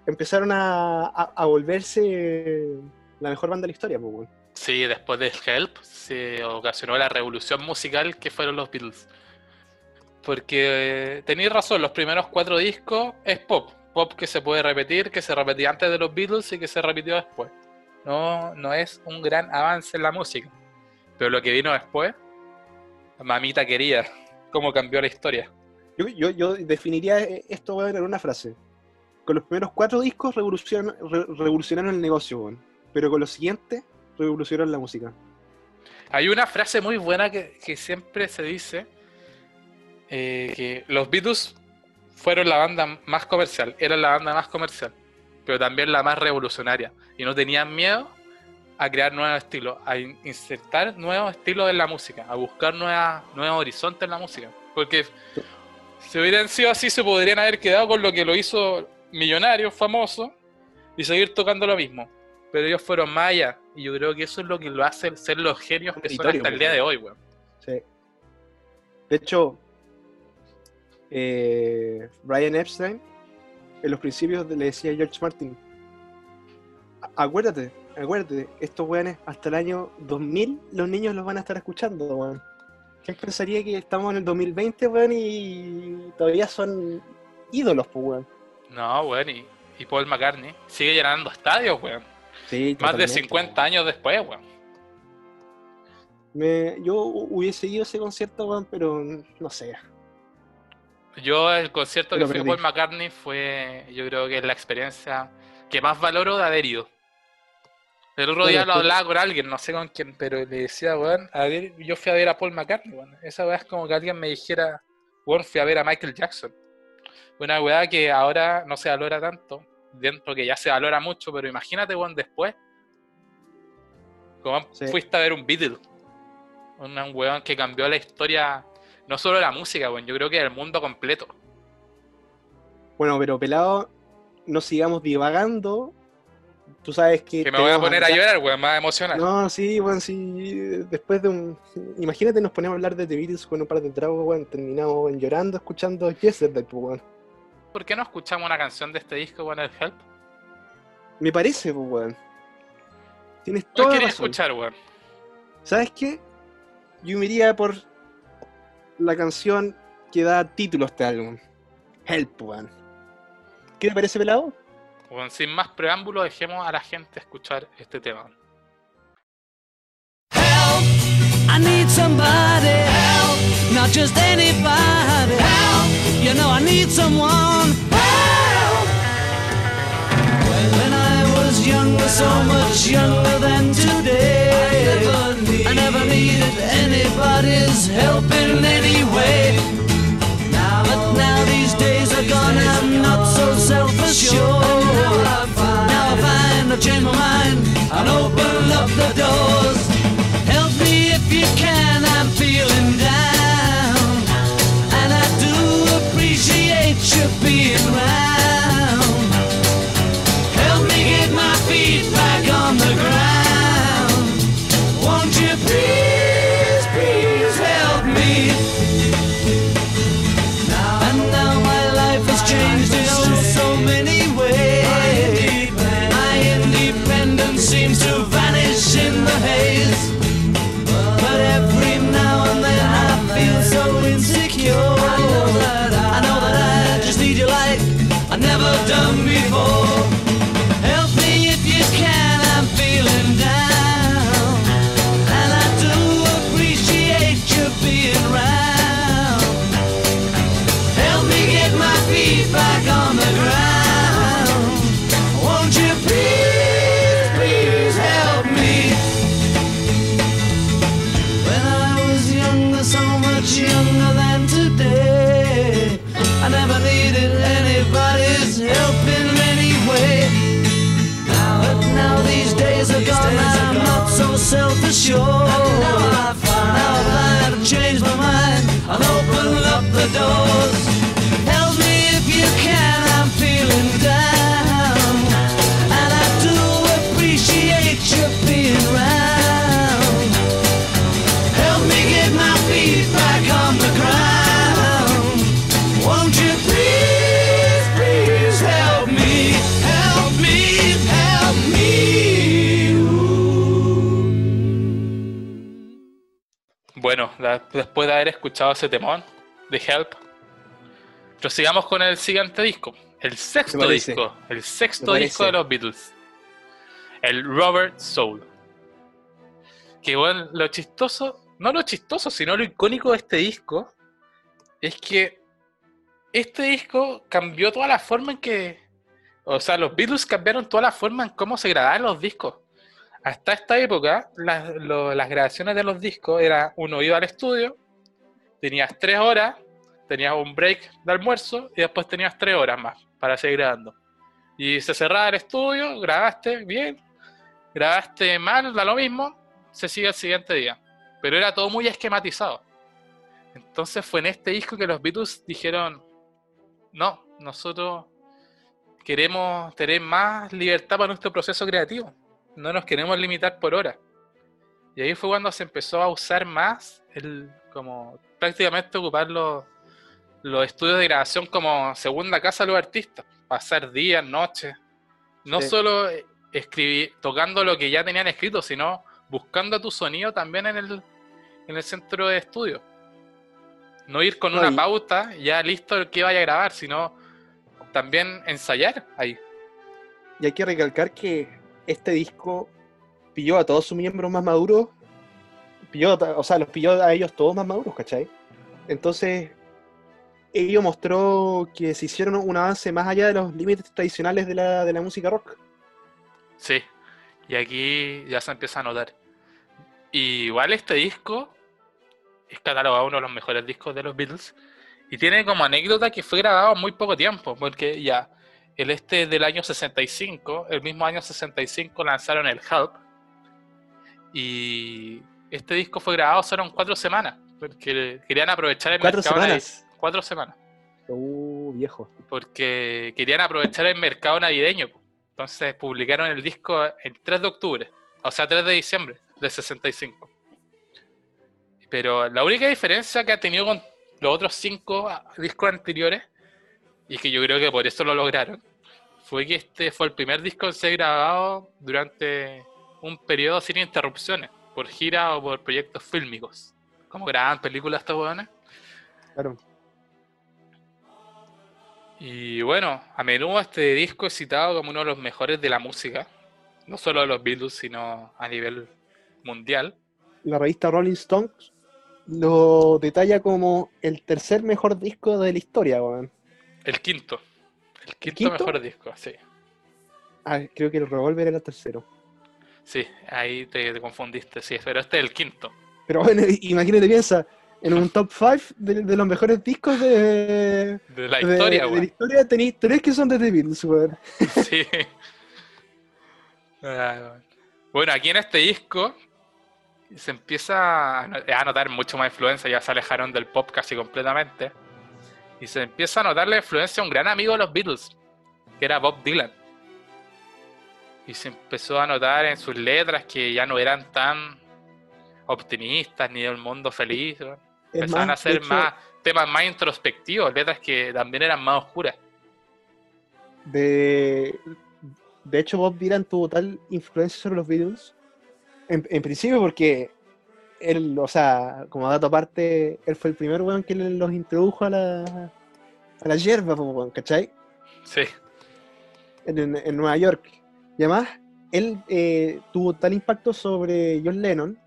empezaron a, a- a volverse la mejor banda de la historia, pues. Sí, después de Help se ocasionó la revolución musical que fueron los Beatles. Porque eh, tenéis razón, los primeros cuatro discos es pop. Pop que se puede repetir, que se repetía antes de los Beatles y que se repitió después. No, no es un gran avance en la música. Pero lo que vino después, mamita querida, cómo cambió la historia. Yo, yo, yo definiría esto en una frase. Con los primeros cuatro discos revolucionaron, re- revolucionaron el negocio, weón. pero con los siguientes revolucionaron la música. Hay una frase muy buena que, que siempre se dice, eh, que los Beatles fueron la banda más comercial, eran la banda más comercial, pero también la más revolucionaria. Y no tenían miedo a crear nuevos estilos, a in- insertar nuevos estilos en la música, a buscar nuevas, nuevos horizontes en la música. Porque si hubieran sido así, se podrían haber quedado con lo que lo hizo millonario, famoso, y seguir tocando lo mismo. Pero ellos fueron allá, y yo creo que eso es lo que lo hace ser los genios que son hasta el día de hoy, weón. Sí. De hecho, eh, Brian Epstein, en los principios le decía a George Martin, "A- acuérdate, acuérdate, estos weones hasta el año 2000 los niños los van a estar escuchando, weón. ¿Quién pensaría que estamos en el 2020, weón, y todavía son ídolos, pues, weón? No, weón, y, y Paul McCartney sigue llenando estadios, weón. Sí, Más de totalmente, 50 weón. años después, weón. Me- yo hu- hubiese ido a ese concierto, weón, pero no sé. Yo el concierto que fui a. Paul McCartney fue, yo creo que es la experiencia que más valoro de haber ido. El otro día lo hablaba con alguien, no sé con quién, pero le decía, weón, a ver, yo fui a ver a Paul McCartney, weón. Esa weá es como que alguien me dijera, weón, fui a ver a Michael Jackson. Una weá que ahora no se valora tanto, dentro que ya se valora mucho, pero imagínate, weón, después, como Sí. fuiste a ver un Beatle, un weón que cambió la historia, no solo la música, weón, yo creo que del mundo completo. Bueno, pero pelado, no sigamos divagando. Tú sabes que. Que me voy a poner a llorar, weón, más emocional. No, sí, bueno, sí. Después de un. Imagínate, nos ponemos a hablar de The Beatles con un par de tragos, weón. Terminamos weón, llorando escuchando Yesterday, pues, weón. ¿Por qué no escuchamos una canción de este disco, weón, el Help? Me parece, pues, weón. Tienes ¿Cuál toda la quería razón. escuchar, weón? ¿Sabes qué? Yo me iría por la canción que da título a este álbum. Help, weón. ¿Qué te parece, pelado? Weón, sin más preámbulo, dejemos a la gente escuchar este tema. Help! I need somebody. Help! Not just anybody. Help! You know I need someone. Help! When I was younger, so much younger than today, needed anybody's help in any way. Now, but now these days are gone, I'm not so self-assured. Now I find I've changed my mind and open up the doors. Help me if you can, I'm feeling down. And I do appreciate you being round. Bueno, la- después de haber escuchado ese temón de Help, prosigamos con el siguiente disco. El sexto disco. El sexto disco de los Beatles. El Robert Soul. Que bueno, lo chistoso, no lo chistoso, sino lo icónico de este disco, es que este disco cambió toda la forma en que. O sea, los Beatles cambiaron toda la forma en cómo se grababan los discos. Hasta esta época, las, grabaciones de los discos era uno iba al estudio, tenías tres horas, tenías un break de almuerzo y después tenías tres horas más para seguir grabando. Y se cerraba el estudio, grabaste bien, grabaste mal, da lo mismo, se sigue el siguiente día. Pero era todo muy esquematizado. Entonces fue en este disco que los Beatles dijeron, no, nosotros queremos tener más libertad para nuestro proceso creativo. No nos queremos limitar por hora. Y ahí fue cuando se empezó a usar más el, como prácticamente ocupar los, los estudios de grabación como segunda casa de los artistas. Pasar días, noches. No Sí. solo escribir, tocando lo que ya tenían escrito, sino buscando tu sonido también en el, en el centro de estudio. No ir con No, una pauta ya listo el que vaya a grabar, sino también ensayar ahí. Y hay que recalcar que este disco pilló a todos sus miembros más maduros, pilló, o sea, los pilló a ellos todos más maduros, ¿cachai? Entonces, ello mostró que se hicieron un avance más allá de los límites tradicionales de la, de la música rock. Sí, y aquí ya se empieza a notar. Y igual este disco es catalogado uno de los mejores discos de los Beatles. Y tiene como anécdota que fue grabado muy poco tiempo, porque ya el este es del año 65, el mismo año 65 lanzaron el Help. Y este disco fue grabado solo en cuatro semanas, porque querían aprovechar el Cuatro mercado semanas. Cuatro semanas Uh, viejo. porque querían aprovechar el mercado navideño. Entonces publicaron el disco el 3 de octubre, o sea, 3 de diciembre del 65. Pero la única diferencia que ha tenido con los otros cinco discos anteriores, y que yo creo que por eso lo lograron, fue que este fue el primer disco en ser grabado durante un periodo sin interrupciones, por gira o por proyectos fílmicos. Como grababan películas estos hueones. Claro. Y bueno, a menudo este disco es citado como uno de los mejores de la música, no solo de los Beatles, sino a nivel mundial. La revista Rolling Stones lo detalla como el tercer mejor disco de la historia, weón. El quinto, el quinto, quinto? mejor disco, sí. Ah, creo que el Revolver era el tercero. Sí, ahí te, te confundiste, sí, pero este es el quinto. Pero bueno, imagínate, piensa, en un top 5 de, de los mejores discos de, De la de- historia, de, weón. la historia tenéis tres que son de The Beatles, weón. Sí. Ah, Bueno, aquí en este disco se empieza a notar mucho más influencia, ya se alejaron del pop casi completamente. Y se empieza a notar la influencia de un gran amigo de los Beatles, que era Bob Dylan. Y se empezó a notar en sus letras que ya no eran tan optimistas ni del mundo feliz. ¿no? Empezaban a más, hecho, más temas más introspectivos, letras que también eran más oscuras. De, de hecho, Bob Dylan tuvo tal influencia sobre los Beatles. En, en principio, porque él, o sea, como dato aparte, él fue el primer weón que los introdujo a la, a la hierba, weón, ¿cachai? Sí, En, en- Nueva York. Y además, él eh, tuvo tal impacto sobre John Lennon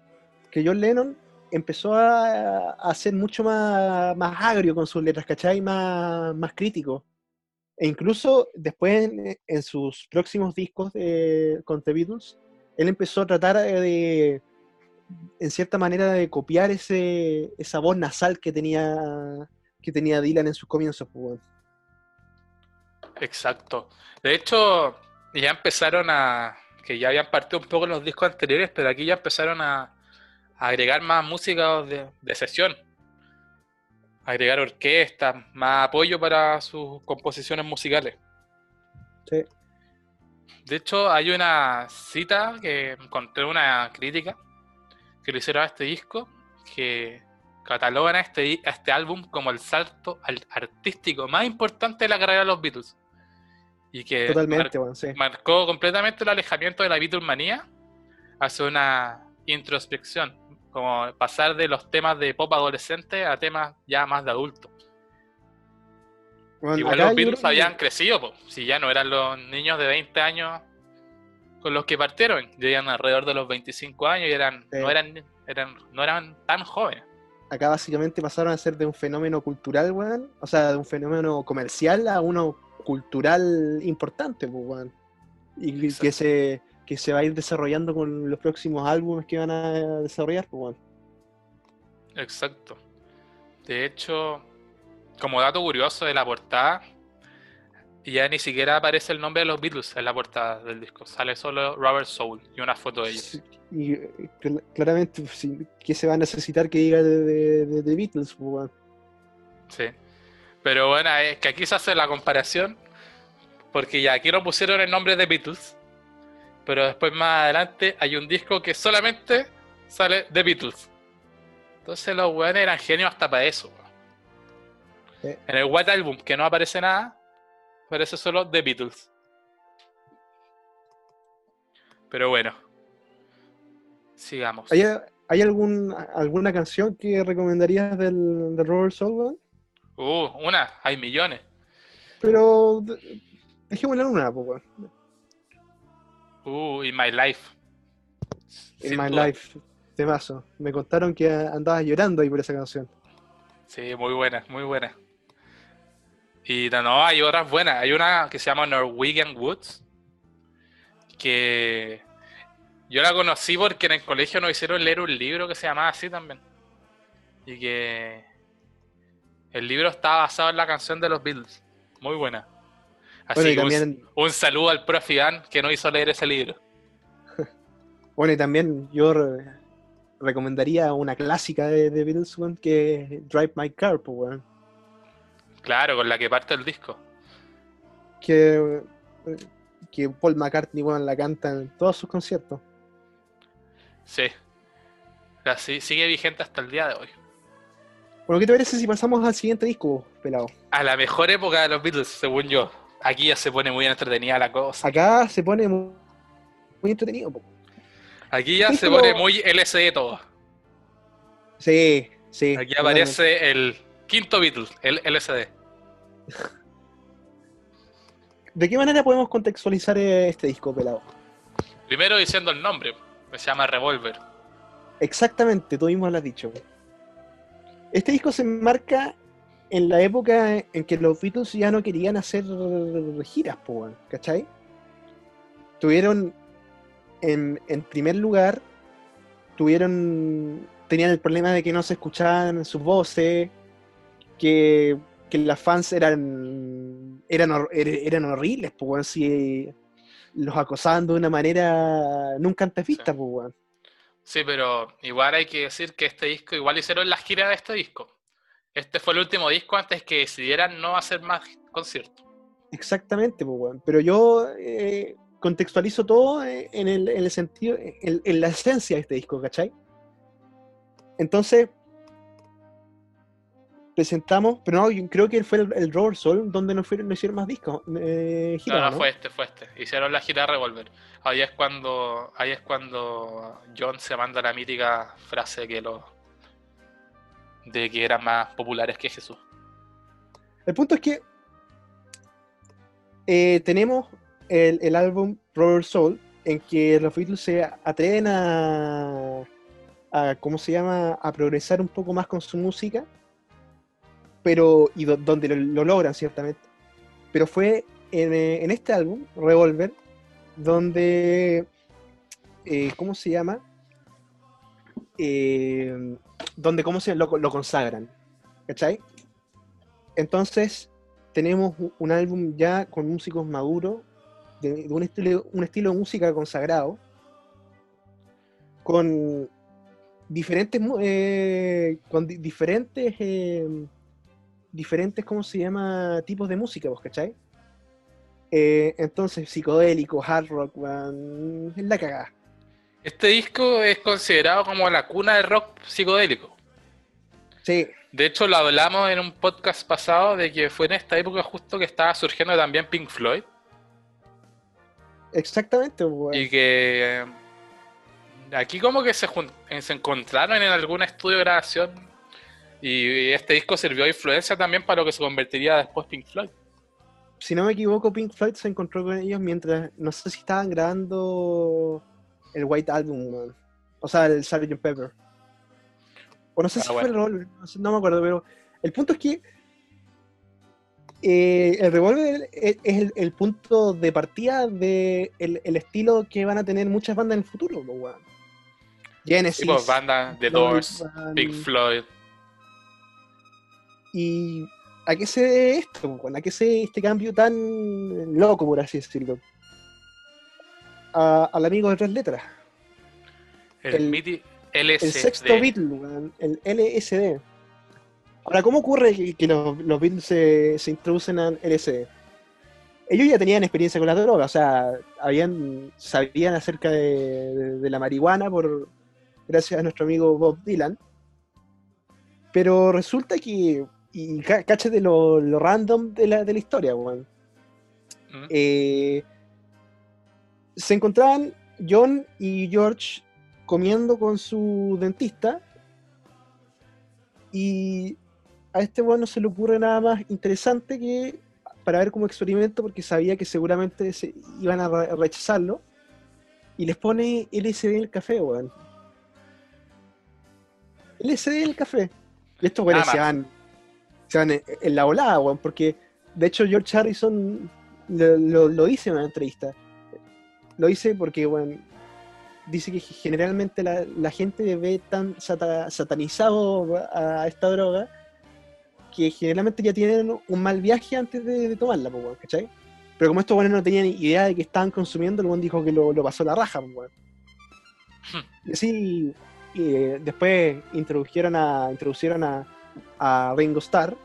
que John Lennon empezó a, a ser mucho más, más agrio con sus letras, ¿cachai? Más, más crítico. E incluso después en, en sus próximos discos de- con The Beatles, él empezó a tratar eh, de, en cierta manera, de copiar ese, esa voz nasal que tenía, que tenía Dylan en sus comienzos. pues. Exacto. De hecho, ya empezaron a. que ya habían partido un poco en los discos anteriores, pero aquí ya empezaron a, a agregar más música de, de sesión. Agregar orquestas, más apoyo para sus composiciones musicales. Sí. De hecho, hay una cita que encontré en una crítica que le hicieron a este disco que catalogan a este, a este álbum como el salto al- artístico más importante de la carrera de los Beatles. Y que sí. marcó completamente el alejamiento de la Beatlemanía hacia una introspección, como pasar de los temas de pop adolescente a temas ya más de adulto. Weón, Igual los Beatles que- habían crecido, po, si ya no eran los niños de 20 años con los que partieron, ya eran alrededor de los 25 años y eran, Sí. no, eran, eran, no eran tan jóvenes. acá básicamente pasaron a ser de un fenómeno cultural, weón, o sea, de un fenómeno comercial a uno cultural importante, pues, weón. Y que- se, que se va a ir desarrollando con los próximos álbumes que van a desarrollar, pues, weón. Exacto. De hecho, como dato curioso de la portada, ya ni siquiera aparece el nombre de los Beatles en la portada del disco. Sale solo Robert Soul y una foto de ellos. Y eh, cl- claramente, pues, ¿qué se va a necesitar que diga de, de- Beatles? pues, weón? Sí. Pero bueno, es que aquí se hace la comparación, porque ya aquí no pusieron el nombre de Beatles, pero después más adelante hay un disco que solamente sale de Beatles. Entonces los weones eran genios hasta para eso. weón. Sí. En el White Album, que no aparece nada, aparece solo The Beatles. Pero bueno, sigamos. ¿Hay, hay algún, alguna canción que recomendarías del, del Robert weón? Uh, una, hay millones. Pero de- dejémosla en una, pues, weón. Uh, In My Life. In Sin My duda. Life, temazo. Me contaron que andabas llorando ahí por esa canción. Sí, muy buena, muy buena. Y no, no, hay otras buenas. Hay una que se llama Norwegian Woods, que yo la conocí porque en el colegio nos hicieron leer un libro que se llamaba así también. Y que el libro está basado en la canción de los Beatles. Muy buena. Así Bueno, que un- también, un, saludo al profe Iván que nos hizo leer ese libro. bueno, y también yo re- recomendaría una clásica de, de Beatles, que es Drive My Car, pues. Claro, con la que parte el disco. Que, que Paul McCartney, weón, la canta en todos sus conciertos. Sí. Así, sigue vigente hasta el día de hoy. Bueno, ¿qué te parece si pasamos al siguiente disco, pelado? A la mejor época de los Beatles, según yo. Aquí ya se pone muy entretenida la cosa. Acá se pone muy, muy entretenido, po. Aquí ya se pone muy LSD todo. Sí, sí. Aquí aparece el quinto Beatles, el LSD. ¿De qué manera podemos contextualizar eh, este disco, pelado? Primero diciendo el nombre, que se llama Revolver. Exactamente, tú mismo lo has dicho. Este disco se enmarca en la época en que los Beatles ya no querían hacer giras, ¿cachai? Tuvieron, en, en primer lugar, tuvieron, tenían el problema de que no se escuchaban sus voces, que, que las fans eran, eran, hor- er- eran horribles, weón, si los acosaban de una manera nunca antes vista, Sí. weón. Sí, pero igual hay que decir que este disco, igual hicieron la gira de este disco. Este fue el último disco antes que decidieran no hacer más conciertos. Exactamente, pues. Pero yo eh, contextualizo todo eh, en el, en el sentido, en, en la esencia de este disco, ¿cachai? Entonces, presentamos, pero no, yo creo que fue el, el Robert Soul donde no, fueron, no hicieron más discos. Eh, gira, No, no, ¿no? fue este, fue este. Hicieron la gira Revolver. Ahí es cuando, ahí es cuando John se manda la mítica frase que lo de que eran más populares que Jesús. El punto es que eh, tenemos el, el álbum Robert Soul, en que los Beatles se atreven a, a, ¿cómo se llama?, a progresar un poco más con su música, pero, y do- donde lo, lo logran ciertamente. Pero fue en, eh, en este álbum, Revolver, donde, eh, ¿cómo se llama? Eh, donde, ¿cómo se lo, lo consagran? ¿Cachai? Entonces, tenemos un álbum ya con músicos maduros, de, un, estilo, un estilo de música consagrado, con diferentes, eh, con di- diferentes, eh, diferentes, ¿cómo se llama? Tipos de música, ¿vos cachai? Eh, entonces, psicodélico, hard rock, weón, es la cagada. Este disco es considerado como la cuna del rock psicodélico. Sí, De hecho, lo hablamos en un podcast pasado de que fue en esta época justo que estaba surgiendo también Pink Floyd exactamente, weón. y que eh, aquí como que se, se encontraron en algún estudio de grabación y este disco sirvió de influencia también para lo que se convertiría después Pink Floyd. si no me equivoco, Pink Floyd se encontró con ellos mientras, no sé si estaban grabando el White Album, weón. o sea, el Sgt. Pepper. O no sé Ah, si bueno. fue el Revolver, no, me acuerdo, pero el punto es que eh, el Revolver es, es el, el punto de partida de el, el estilo que van a tener muchas bandas en el futuro, weón. Genesis, Sí, pues, bandas The Doors, Pink Floyd. Y ¿A qué se debe esto? ¿A qué se debe este cambio tan loco, por así decirlo? A- al amigo de tres letras. El, El- miti El LSD. sexto Beatle, el LSD. Ahora, ¿cómo ocurre que, que los, los Beatles se, se introducen al LSD? Ellos ya tenían experiencia con la droga, o sea, habían, sabían acerca de, de- de la marihuana por gracias a nuestro amigo Bob Dylan. Pero resulta que, y ca- cáchate lo, lo random de la, de la historia, weón. ¿Mm? Eh, se encontraban John y George comiendo con su dentista y a este bueno se le ocurre nada más interesante que para ver como experimento porque sabía que seguramente se iban a re- rechazarlo y les pone LSD en el café, weón. LSD en el café. Y estos weones Nada se van, se van en, en la volada, weón, porque de hecho George Harrison lo, lo- lo dice en una entrevista. Lo dice porque, bueno, dice que generalmente la, la gente ve tan sata- satanizado a esta droga que generalmente ya tienen un mal viaje antes de, de tomarla, pues, weón, ¿cachai? Pero como estos buenos no tenían idea de que estaban consumiendo, el buen dijo que lo, lo pasó la raja, pues, weón. Y así, y, eh, después introdujeron a, introducieron a, a Ringo Starr,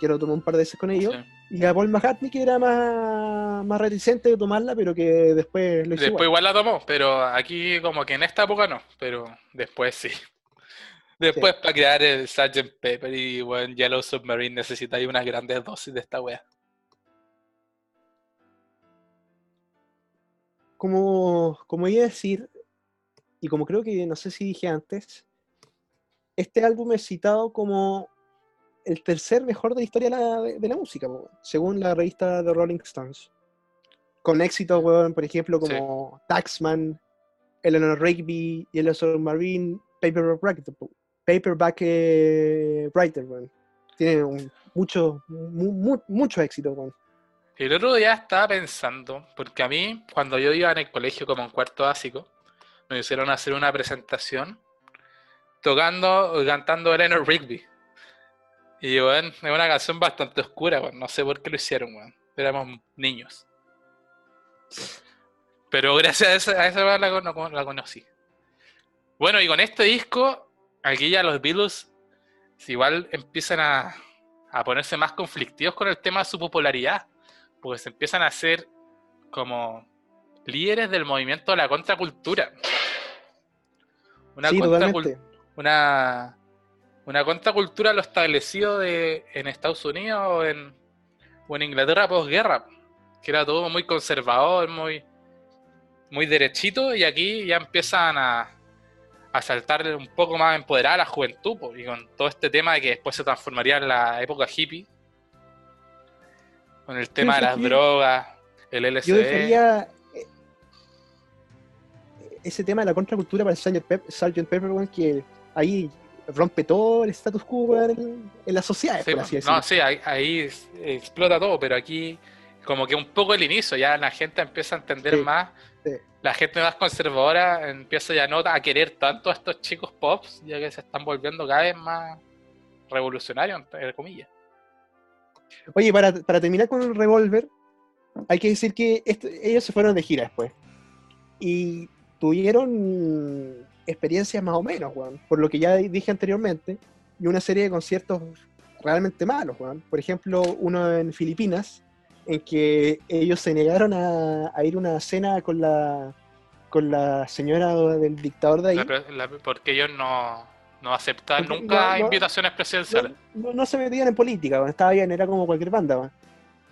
que lo tomó un par de veces con ellos, Sí. y a Paul McCartney, que era más, más reticente de tomarla, pero que después lo hizo Después igual. igual la tomó, pero aquí como que en esta época no, pero después sí. Después para crear el Sgt. Pepper y bueno, Yellow Submarine necesitáis unas grandes dosis de esta wea. Como, como iba a decir, y como creo que no sé si dije antes, este álbum es citado como el tercer mejor de la historia de la, de la música, po, según la revista The Rolling Stones. Con éxitos, weón, por ejemplo, como Taxman, Eleanor Rigby, Yellow Submarine, Paperback Writer, Paperback eh, Writer, weón. Tiene un- mucho, mu- mu- mucho éxito, weón. El otro día estaba pensando, porque a mí, cuando yo iba en el colegio como en cuarto básico, me hicieron hacer una presentación tocando, cantando Eleanor Rigby. Y bueno, es una canción bastante oscura. No sé por qué lo hicieron, weón. Éramos niños. Pero gracias a esa, a esa la, la conocí. Bueno, y con este disco, aquí ya los Beatles igual empiezan a, a ponerse más conflictivos con el tema de su popularidad porque se empiezan a hacer como líderes del movimiento de la contracultura. Una, sí, contracul- totalmente. Una, una contracultura a lo establecido de, en Estados Unidos o en, o en Inglaterra posguerra, que era todo muy conservador, muy, muy derechito, y aquí ya empiezan a, a saltar un poco más empoderada la juventud, po, y con todo este tema de que después se transformaría en la época hippie, con el tema de las que drogas, el LSD. Yo dejaría eh, ese tema de la contracultura para el Sgt. Pep- Sgt. Pepper, que ahí rompe todo el status quo en, en la sociedad, Sí, por así no, sí, ahí, ahí explota todo, pero aquí como que un poco el inicio, ya la gente empieza a entender Sí, más, sí. la gente más conservadora empieza ya no a querer tanto a estos chicos pops, ya que se están volviendo cada vez más revolucionarios, entre comillas. Oye, para, para terminar con el revólver, hay que decir que esto- ellos se fueron de gira después. Y tuvieron experiencias más o menos, weón, por lo que ya dije anteriormente, y una serie de conciertos realmente malos, weón. Por ejemplo, uno en Filipinas, en que ellos se negaron a, a ir a una cena con la con la señora del dictador de ahí. La pre- la- porque ellos no, no aceptan Porque nunca no- invitaciones presidenciales. no, se metían en política, weón, estaba bien, era como cualquier banda, weón.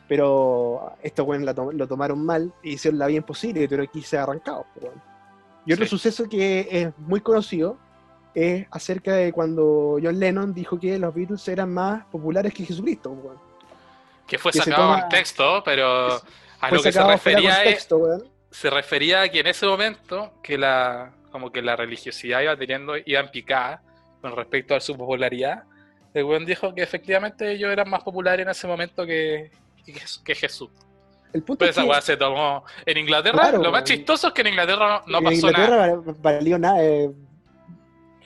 pero estos to- lo tomaron mal y hicieron la bien posible, pero aquí se ha arrancado. weón. Y otro Sí. suceso que es muy conocido es acerca de cuando John Lennon dijo que los Beatles eran más populares que Jesucristo. weón. Que fue que sacado toma- contexto, pero a lo que se refería es, contexto, weón. se refería a que en ese momento que la como que la religiosidad iba teniendo iba en picada con respecto a su popularidad el weón dijo que efectivamente ellos eran más populares en ese momento que, que, que Jesús El punto pero es esa que weá se tomó en Inglaterra Claro, lo más weón. chistoso es que en Inglaterra no, no en pasó Inglaterra nada val- valió nada, eh,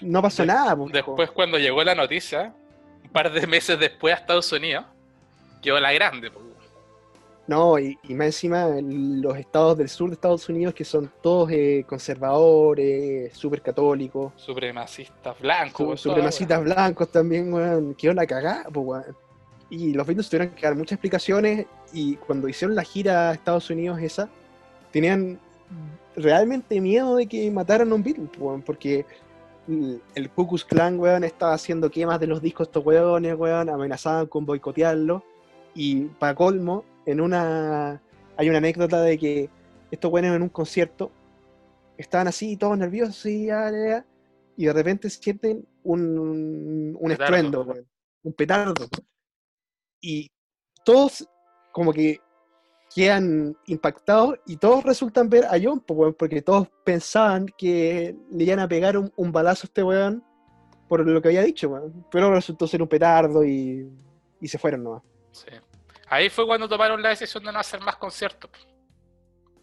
no pasó De- nada. po, después cuando llegó la noticia un par de meses después a Estados Unidos quedó la grande. po. No, y, y más encima los estados del sur de Estados Unidos que son todos eh, conservadores, súper católicos, Supremacistas blancos. su- supremacistas blancos también, weón, quedó la cagada, pues, weón. Y los Beatles tuvieron que dar muchas explicaciones y cuando hicieron la gira a Estados Unidos esa, tenían realmente miedo de que mataran a un Beatle, porque el el Ku Klux Klan, weón, estaba haciendo quemas de los discos estos weones, weón, amenazaban con boicotearlo. Y para colmo, en una hay una anécdota de que estos weones en un concierto estaban así, todos nerviosos, y, y de repente sienten un, un estruendo, weón, un petardo. Y todos como que quedan impactados y todos resultan ver a John, porque todos pensaban que le iban a pegar un, un balazo a este weón por lo que había dicho, weón. pero resultó ser un petardo y, y se fueron nomás. Sí. Ahí fue cuando tomaron la decisión de no hacer más conciertos.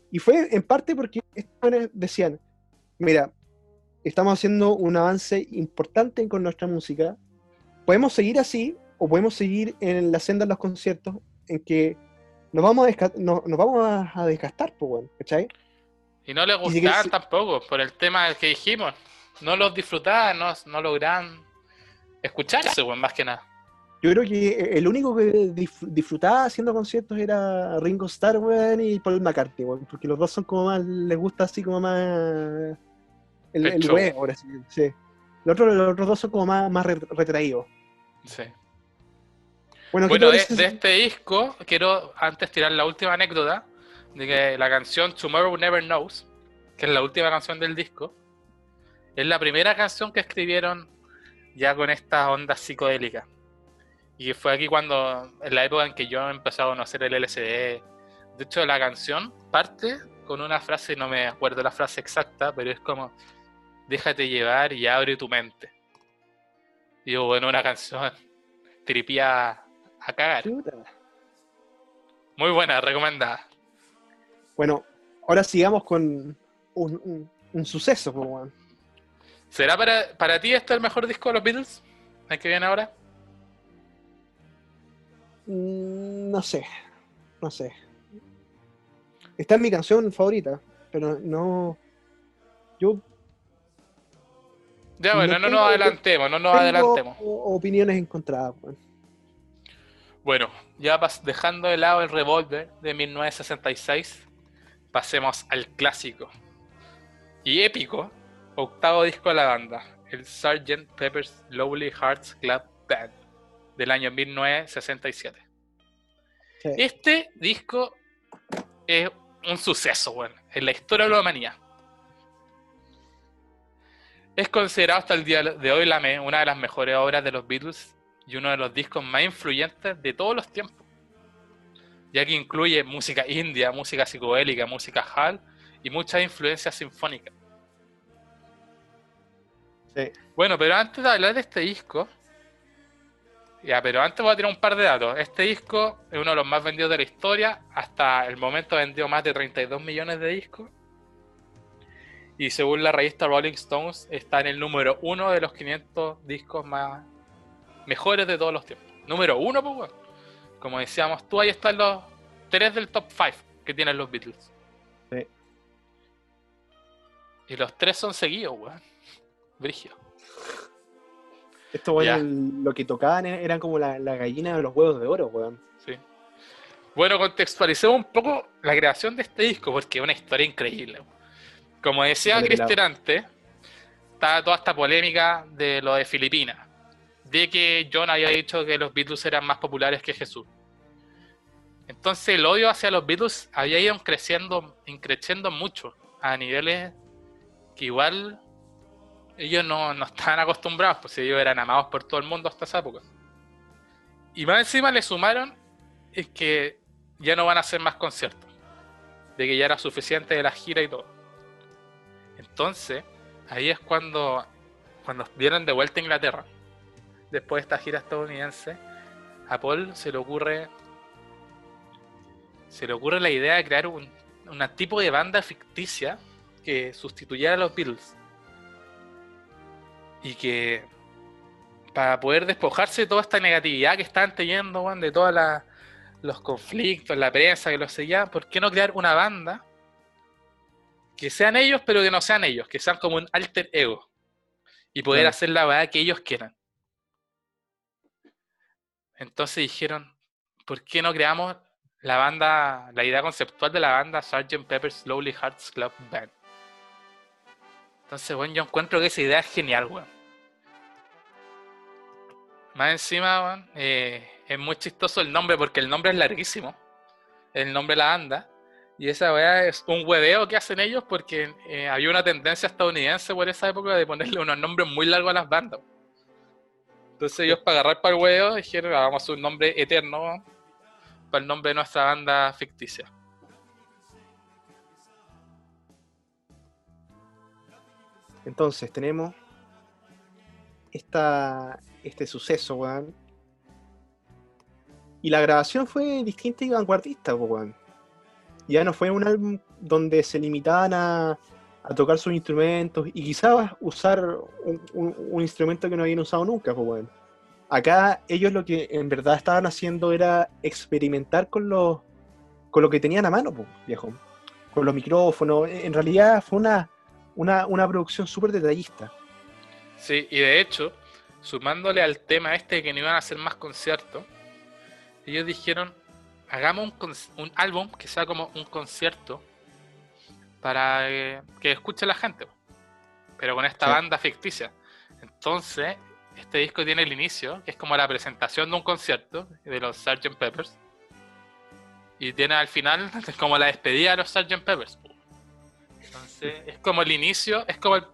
Y fue en parte porque decían, mira, estamos haciendo un avance importante con nuestra música, podemos seguir así o podemos seguir en la senda de los conciertos en que nos vamos a, nos vamos a, a desgastar, pues, weón, ¿cachai? Y no les si gustaban tampoco, por el tema que dijimos. No los disfrutaban, no, no lograban escucharse, weón, más que nada. Yo creo que el único que disfrutaba haciendo conciertos era Ringo Starr, weón, y Paul McCartney, weón, porque los dos son como más, les gusta así como más el, El huevo, ahora sí, sí. Los otros, los otros dos son como más, más re- retraídos. Sí. Bueno, ¿qué Bueno, te de, este disco, quiero antes tirar la última anécdota de que la canción Tomorrow Never Knows, que es la última canción del disco, es la primera canción que escribieron ya con esta onda psicodélica. Y fue aquí cuando, en la época en que yo empecé a conocer el LSD. De hecho, la canción parte con una frase, no me acuerdo la frase exacta, pero es como, déjate llevar y abre tu mente. Y bueno, una canción tripía a cagar. Muy buena, recomendada. Bueno, ahora sigamos con un, un- un suceso, pues. ¿Será para, para ti este el mejor disco de los Beatles? ¿El que viene ahora? Mm, No sé, no sé. Esta es mi canción favorita, pero no. Yo Ya, No bueno, no, tengo- nos adelantemos, no nos adelantemos. opiniones encontradas, weón. Bueno, ya dejando de lado el Revolver de 1966, pasemos al clásico y épico octavo disco de la banda, el Sgt. Pepper's Lonely Hearts Club Band del año 1967. Sí. Este disco es un suceso, bueno, en la historia de la humanidad. Es considerado hasta el día de hoy la me- una de las mejores obras de los Beatles y uno de los discos más influyentes de todos los tiempos, ya que incluye música india, música psicodélica, música hall y muchas influencias sinfónicas. Sí. Bueno, pero antes de hablar de este disco, ya, pero antes voy a tirar un par de datos. Este disco es uno de los más vendidos de la historia. Hasta el momento vendió más de 32 millones de discos. Y según la revista Rolling Stones, está en el número uno de los 500 discos más mejores de todos los tiempos. Número uno, pues, weón. Como decíamos tú, ahí están los tres del top 5 que tienen los Beatles. Sí. Y los tres son seguidos, weón. Brigio. Esto, el- lo que tocaban e- eran como la, la gallina de los huevos de oro, weón. Sí. Bueno, contextualicemos un poco la creación de este disco, porque es una historia increíble. Como decía. Cristian antes, está toda esta polémica de lo de Filipinas, de que John había dicho que los Beatles eran más populares que Jesús. Entonces el odio hacia los Beatles había ido creciendo, creciendo mucho, a niveles que igual ellos no, no estaban acostumbrados, pues ellos eran amados por todo el mundo hasta esa época. Y más encima le sumaron es que ya no van a hacer más conciertos. De que ya era suficiente de la gira y todo. Entonces, ahí es cuando, cuando vienen de vuelta a Inglaterra, después de esta gira estadounidense, a Paul se le ocurre. Se le ocurre la idea de crear un, un tipo de banda ficticia que sustituyera a los Beatles. Y que para poder despojarse de toda esta negatividad que estaban teniendo, de toda la, los conflictos, la prensa que los seguía, ¿por qué no crear una banda que sean ellos, pero que no sean ellos, que sean como un alter ego y poder Claro. hacer la verdad que ellos quieran? Entonces dijeron, ¿por qué no creamos la banda, la idea conceptual de la banda Sgt. Pepper's Lonely Hearts Club Band? Entonces, bueno, yo encuentro que esa idea es genial, weón. Más encima, weón, eh, es muy chistoso el nombre porque el nombre es larguísimo. El nombre de la banda. Y esa weá es un hueveo que hacen ellos porque eh, había una tendencia estadounidense por esa época de ponerle unos nombres muy largos a las bandas. Entonces ellos para agarrar para el huevo dijeron, hagamos un nombre eterno para el nombre de nuestra banda ficticia. Entonces tenemos esta, este suceso, weón. Y la grabación fue distinta y vanguardista, weón. Ya no fue un álbum donde se limitaban a, a tocar sus instrumentos y quizás usar un, instrumento que no habían usado nunca, po, weón. Acá ellos lo que en verdad estaban haciendo era experimentar con los con lo que tenían a mano, po, viejo. Con los micrófonos. En realidad fue una, una, una producción súper detallista. Sí, y de hecho, sumándole al tema este de que no iban a hacer más conciertos, ellos dijeron, hagamos un, un álbum que sea como un concierto para eh, que escuche la gente, pero con esta Sí. banda ficticia. Entonces, este disco tiene el inicio, que es como la presentación de un concierto de los Sgt. Peppers, y tiene al final como la despedida de los Sgt. Peppers. Entonces, es como el inicio, es como el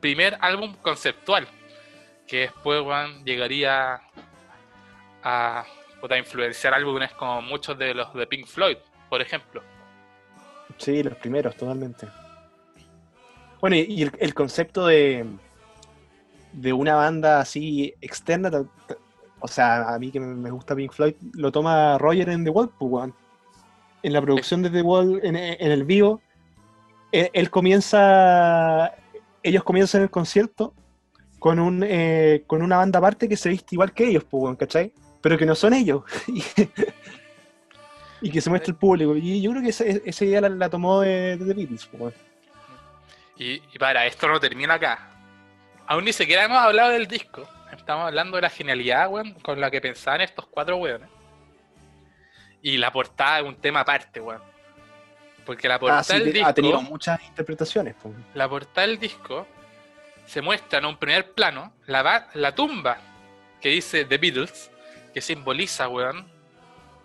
primer álbum conceptual que después weón, llegaría a, influenciar álbumes como muchos de los de Pink Floyd, por ejemplo. Sí, los primeros, totalmente. Bueno, y, el, concepto de, de una banda así externa, o sea, a mí que me gusta Pink Floyd, lo toma Roger en The Wall, pues. En la producción de The Wall, en, el vivo, él, él comienza, ellos comienzan el concierto con, un, eh, con una banda aparte que se viste igual que ellos, pues, ¿cachai? Pero que no son ellos. y que se muestra el público. Y yo creo que esa, esa idea la, la tomó de, de The Beatles, pues, weón. Y, y para, esto no termina acá. Aún ni siquiera hemos hablado del disco. Estamos hablando de la genialidad, weón, con la que pensaban estos cuatro weones. Y la portada es un tema aparte, weón. Porque la portada Ah, sí, del te- ha tenido disco, muchas interpretaciones. pues. la portada del disco se muestra en un primer plano la, la tumba que dice The Beatles, que simboliza, weón,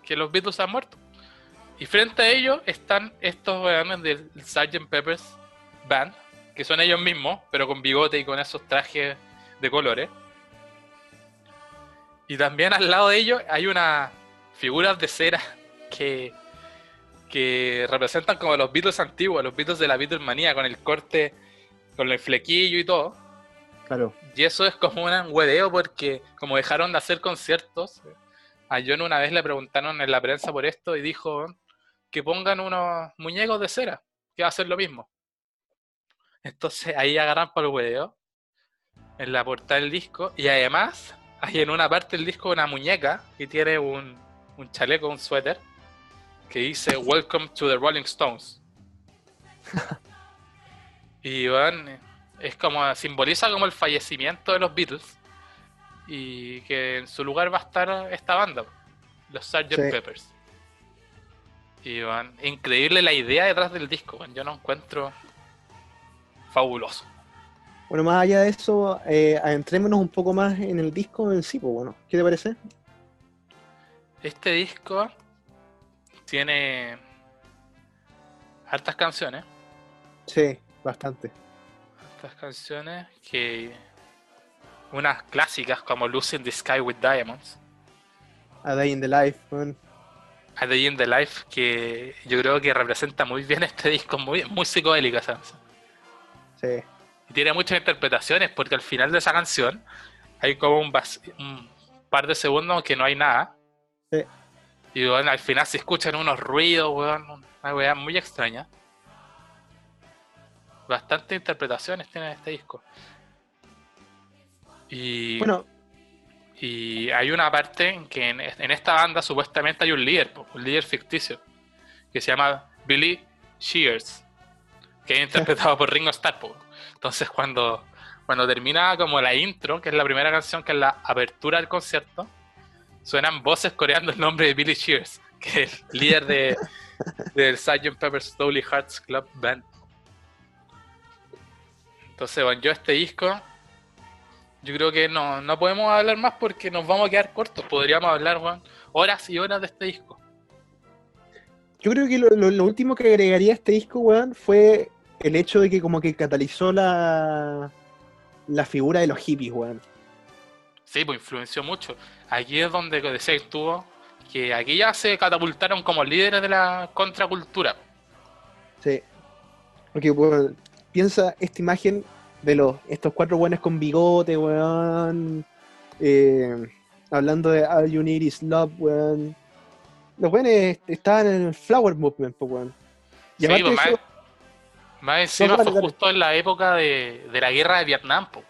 que los Beatles han muerto. Y frente a ellos están estos weones del Sgt. Pepper's Band, que son ellos mismos, pero con bigote y con esos trajes de colores. Y también al lado de ellos hay unas figuras de cera que, que representan como los Beatles antiguos, los Beatles de la Beatlemanía, con el corte, con el flequillo y todo. Claro. Y eso es como un hueveo porque como dejaron de hacer conciertos, a John una vez le preguntaron en la prensa por esto y dijo que pongan unos muñecos de cera, que va a ser lo mismo. Entonces ahí agarran por el hueveo en la portada del disco y además hay en una parte del disco una muñeca que tiene un, un chaleco, un suéter que dice Welcome to the Rolling Stones. y bueno, es como simboliza como el fallecimiento de los Beatles y que en su lugar va a estar esta banda, los Sgt. Sí. Peppers. Y bueno, increíble la idea detrás del disco, weón. yo no encuentro fabuloso. Bueno, más allá de eso, eh, adentrémonos un poco más en el disco en sí, pues bueno. ¿Qué te parece? Este disco tiene hartas canciones, Sí, bastante. hartas canciones que unas clásicas como Losing the Sky with Diamonds, A Day in the Life, weón. A Day in the Life, que yo creo que representa muy bien este disco, muy, muy psicodélica esa canción. Sí. Y tiene muchas interpretaciones porque al final de esa canción hay como un, par de segundos que no hay nada. Sí. Y bueno, al final se escuchan unos ruidos, weón, una weá muy extraña. Bastantes interpretaciones tiene este disco. Y, Bueno, Y hay una parte en que en, esta banda supuestamente hay un líder, un líder ficticio, que se llama Billy Shears, que es interpretado por Ringo Starr. Entonces cuando, cuando termina como la intro, que es la primera canción, que es la apertura del concierto, suenan voces coreando el nombre de Billy Shears, que es el líder de, del Sgt. Pepper's Lonely Hearts Club Band. Entonces, bueno, yo este disco, yo creo que no, no podemos hablar más porque nos vamos a quedar cortos. Podríamos hablar, weón, horas y horas de este disco. Yo creo que lo, lo- lo último que agregaría a este disco, weón, fue el hecho de que como que catalizó la, la figura de los hippies, weón. Sí, pues influenció mucho. Aquí es donde decía estuvo, que aquí ya se catapultaron como líderes de la contracultura. Sí. Porque, weón, piensa esta imagen de los estos cuatro buenos con bigote, weón. eh, hablando de All You Need Is Love, weón. Los weones estaban en el Flower Movement, pues, weón. Y Sí, pues, más, eso- más encima fue justo en la época de, de la guerra de Vietnam, po.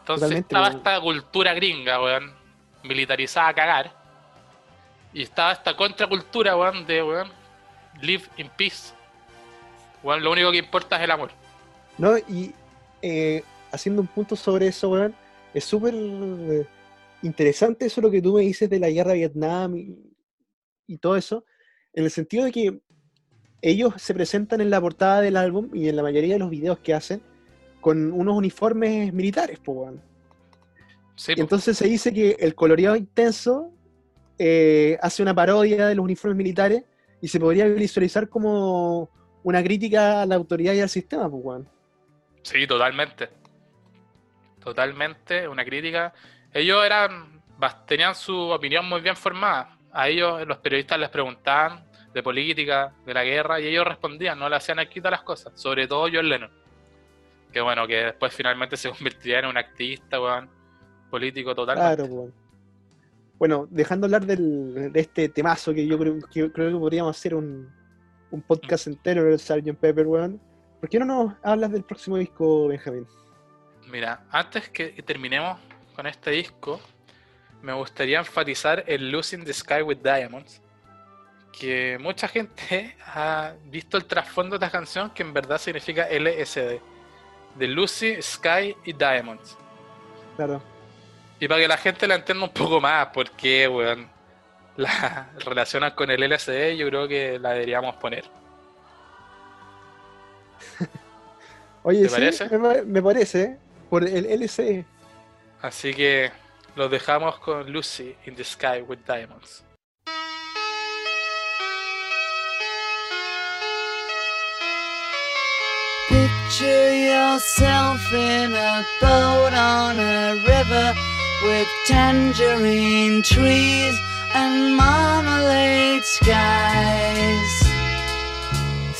Entonces Totalmente, estaba weón. esta cultura gringa, weón, militarizada a cagar. Y estaba esta contracultura, weón, de, weón, live in peace. Weón, lo único que importa es el amor. ¿No? Y eh, haciendo un punto sobre eso, weón, es súper interesante eso lo que tú me dices de la guerra de Vietnam y, y todo eso, en el sentido de que ellos se presentan en la portada del álbum y en la mayoría de los videos que hacen con unos uniformes militares, pues, weón. Sí, Y entonces se dice que el coloreado intenso eh, hace una parodia de los uniformes militares y se podría visualizar como una crítica a la autoridad y al sistema, pues, weón. Sí, totalmente. Totalmente, una crítica. Ellos eran, tenían su opinión muy bien formada. A ellos los periodistas les preguntaban de política, de la guerra, y ellos respondían, no le hacían aquí a las cosas. Sobre todo John Lennon. Que bueno, que después finalmente se convertiría en un activista, weón, político totalmente. Claro, pues. Bueno, dejando hablar del- de este temazo que yo creo que, creo que podríamos hacer un, un podcast entero del Sgt. Pepper, weón. ¿Por qué no nos hablas del próximo disco, Benjamín? Mira, antes que terminemos con este disco, me gustaría enfatizar el Losing the Sky with Diamonds. Que mucha gente ha visto el trasfondo de esta canción que en verdad significa LSD. De Lucy, Sky y Diamonds. Claro. Y para que la gente la entienda un poco más, porque, weón, la relacionan con el LSD, yo creo que la deberíamos poner. Oye, ¿Te sí, parece? Me, me parece, por el LC. Así que los dejamos con Lucy in the Sky with Diamonds. Picture yourself in a boat on a river with tangerine trees and marmalade skies.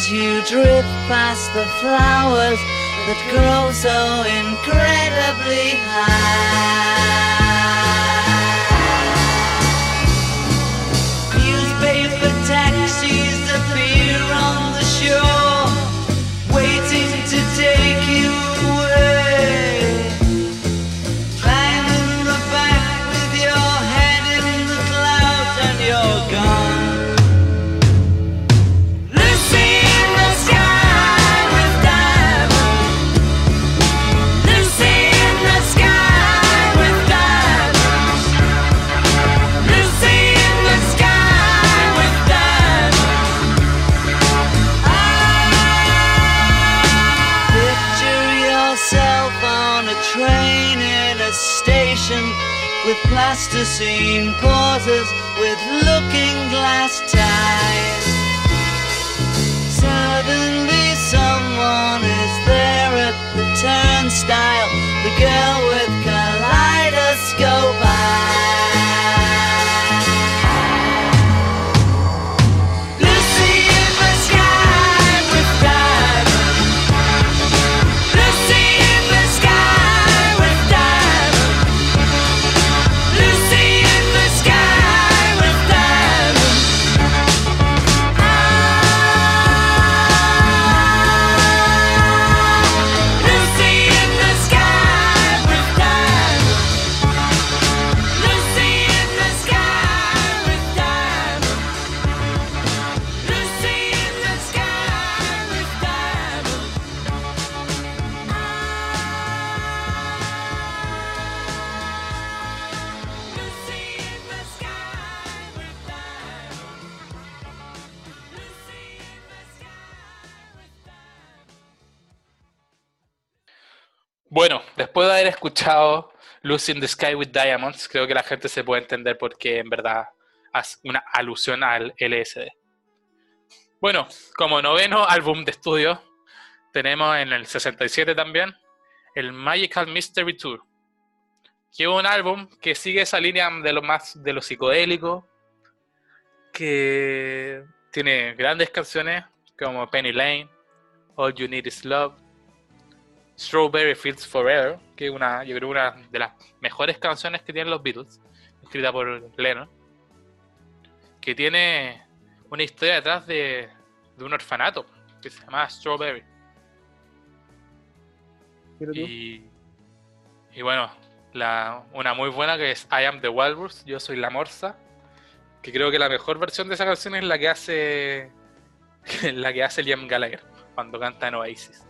As you drift past the flowers that grow so incredibly high. Escuchado Lucy in the Sky with Diamonds, creo que la gente se puede entender por qué en verdad hace una alusión al LSD. Bueno, como noveno álbum de estudio, tenemos en el 67 también el Magical Mystery Tour, que es un álbum que sigue esa línea de lo más de lo psicodélico, que tiene grandes canciones como Penny Lane, All You Need Is Love, Strawberry Fields Forever, que es una, yo creo una de las mejores canciones que tienen los Beatles, escrita por Lennon, que tiene una historia detrás de, de un orfanato que se llama Strawberry. Y, y bueno, la, una muy buena que es I Am the Walrus, Yo Soy la Morsa, que creo que la mejor versión de esa canción es la que hace la que hace Liam Gallagher cuando canta en Oasis.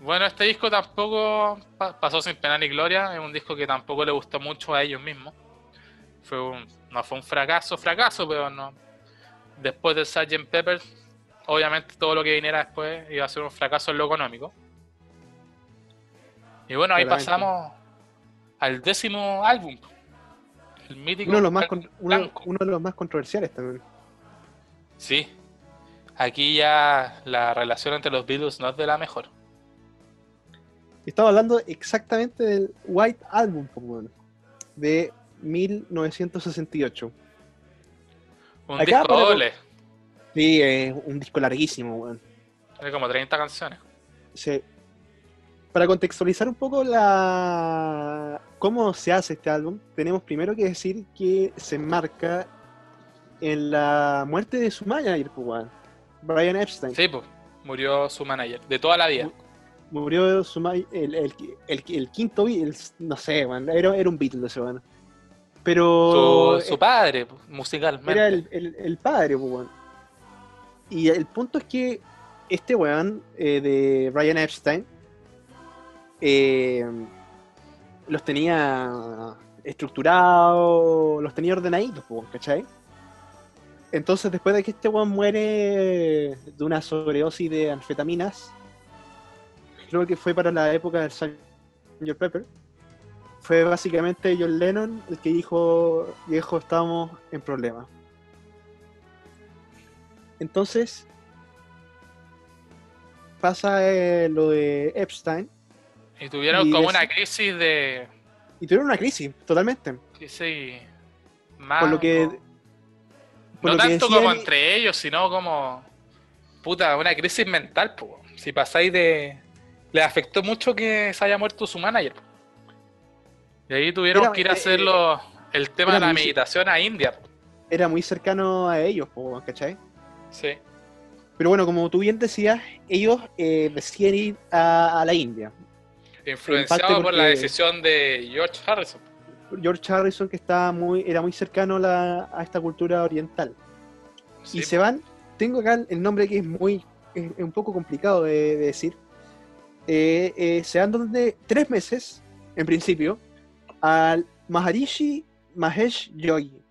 Bueno, este disco tampoco pa- pasó sin pena ni gloria, es un disco que tampoco le gustó mucho a ellos mismos. Fue un, no fue un fracaso, fracaso, pero no. Después de Sgt. Pepper, obviamente todo lo que viniera después iba a ser un fracaso en lo económico. Y bueno, ahí Claramente. pasamos al décimo álbum. El mítico Uno de los más, con- uno, uno de los más controversiales también. Sí. Aquí ya la relación entre los Beatles no es de la mejor. Estaba hablando exactamente del White Album, weón, de 1968. Un Acá disco doble. Sí, es un disco larguísimo, weón. Tiene como 30 canciones. Sí. Para contextualizar un poco la cómo se hace este álbum, tenemos primero que decir que se enmarca en la muerte de su manager, pues, Brian Epstein. Sí, pues. Murió su manager. De toda la vida. Murió su el, el, el, el quinto, el- no sé, era, era un Beatle ese weón. Pero Su, su padre, pues, musicalmente. era el, padre, pues, weón. Y el punto es que este weón eh, de Brian Epstein eh, los tenía estructurados, los tenía ordenaditos, pues, weón, ¿cachai? Entonces, después de que este weón muere de una sobredosis de anfetaminas, creo que fue para la época del Sgt. Pepper, fue básicamente John Lennon el que dijo, viejo, estamos en problemas. Entonces, pasa eh, lo de Epstein Y tuvieron y como una crisis de. y tuvieron una crisis, totalmente. crisis más. Por lo que- no por no lo que tanto como entre ellos, sino como. Puta, una crisis mental, pues. Si pasáis de. Les afectó mucho que se haya muerto su manager. Y ahí tuvieron Era- que ir a eh, hacerlo el tema de la meditación a India. Era muy cercano a ellos, ¿cachai? Sí. Pero bueno, como tú bien decías, ellos eh, decían ir a, a la India. Influenciado por la decisión de George Harrison. George Harrison, que estaba muy, era muy cercano a, la- a esta cultura oriental. Sí, y se van, tengo acá el nombre que es muy, es, es un poco complicado de, de decir. Eh, eh, se van donde tres meses, en principio, al Maharishi Mahesh Yogi.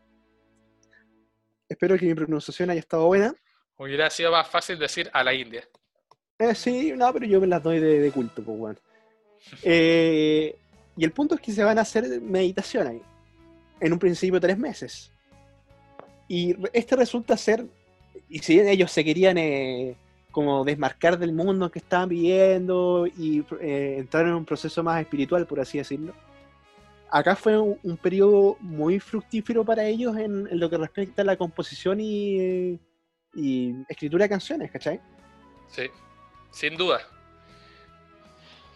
Espero que mi pronunciación haya estado buena. Hubiera sido más fácil decir a la India. Eh, sí, no, pero yo me las doy de, de culto, pues, weón. Eh, y el punto es que se van a hacer meditación ahí. en un principio tres meses. Y este resulta ser, y si bien ellos se querían eh, como desmarcar del mundo que estaban viviendo y eh, entrar en un proceso más espiritual, por así decirlo, acá fue un, un periodo muy fructífero para ellos en, en lo que respecta a la composición y, y escritura de canciones, ¿cachai? Sí, sin duda.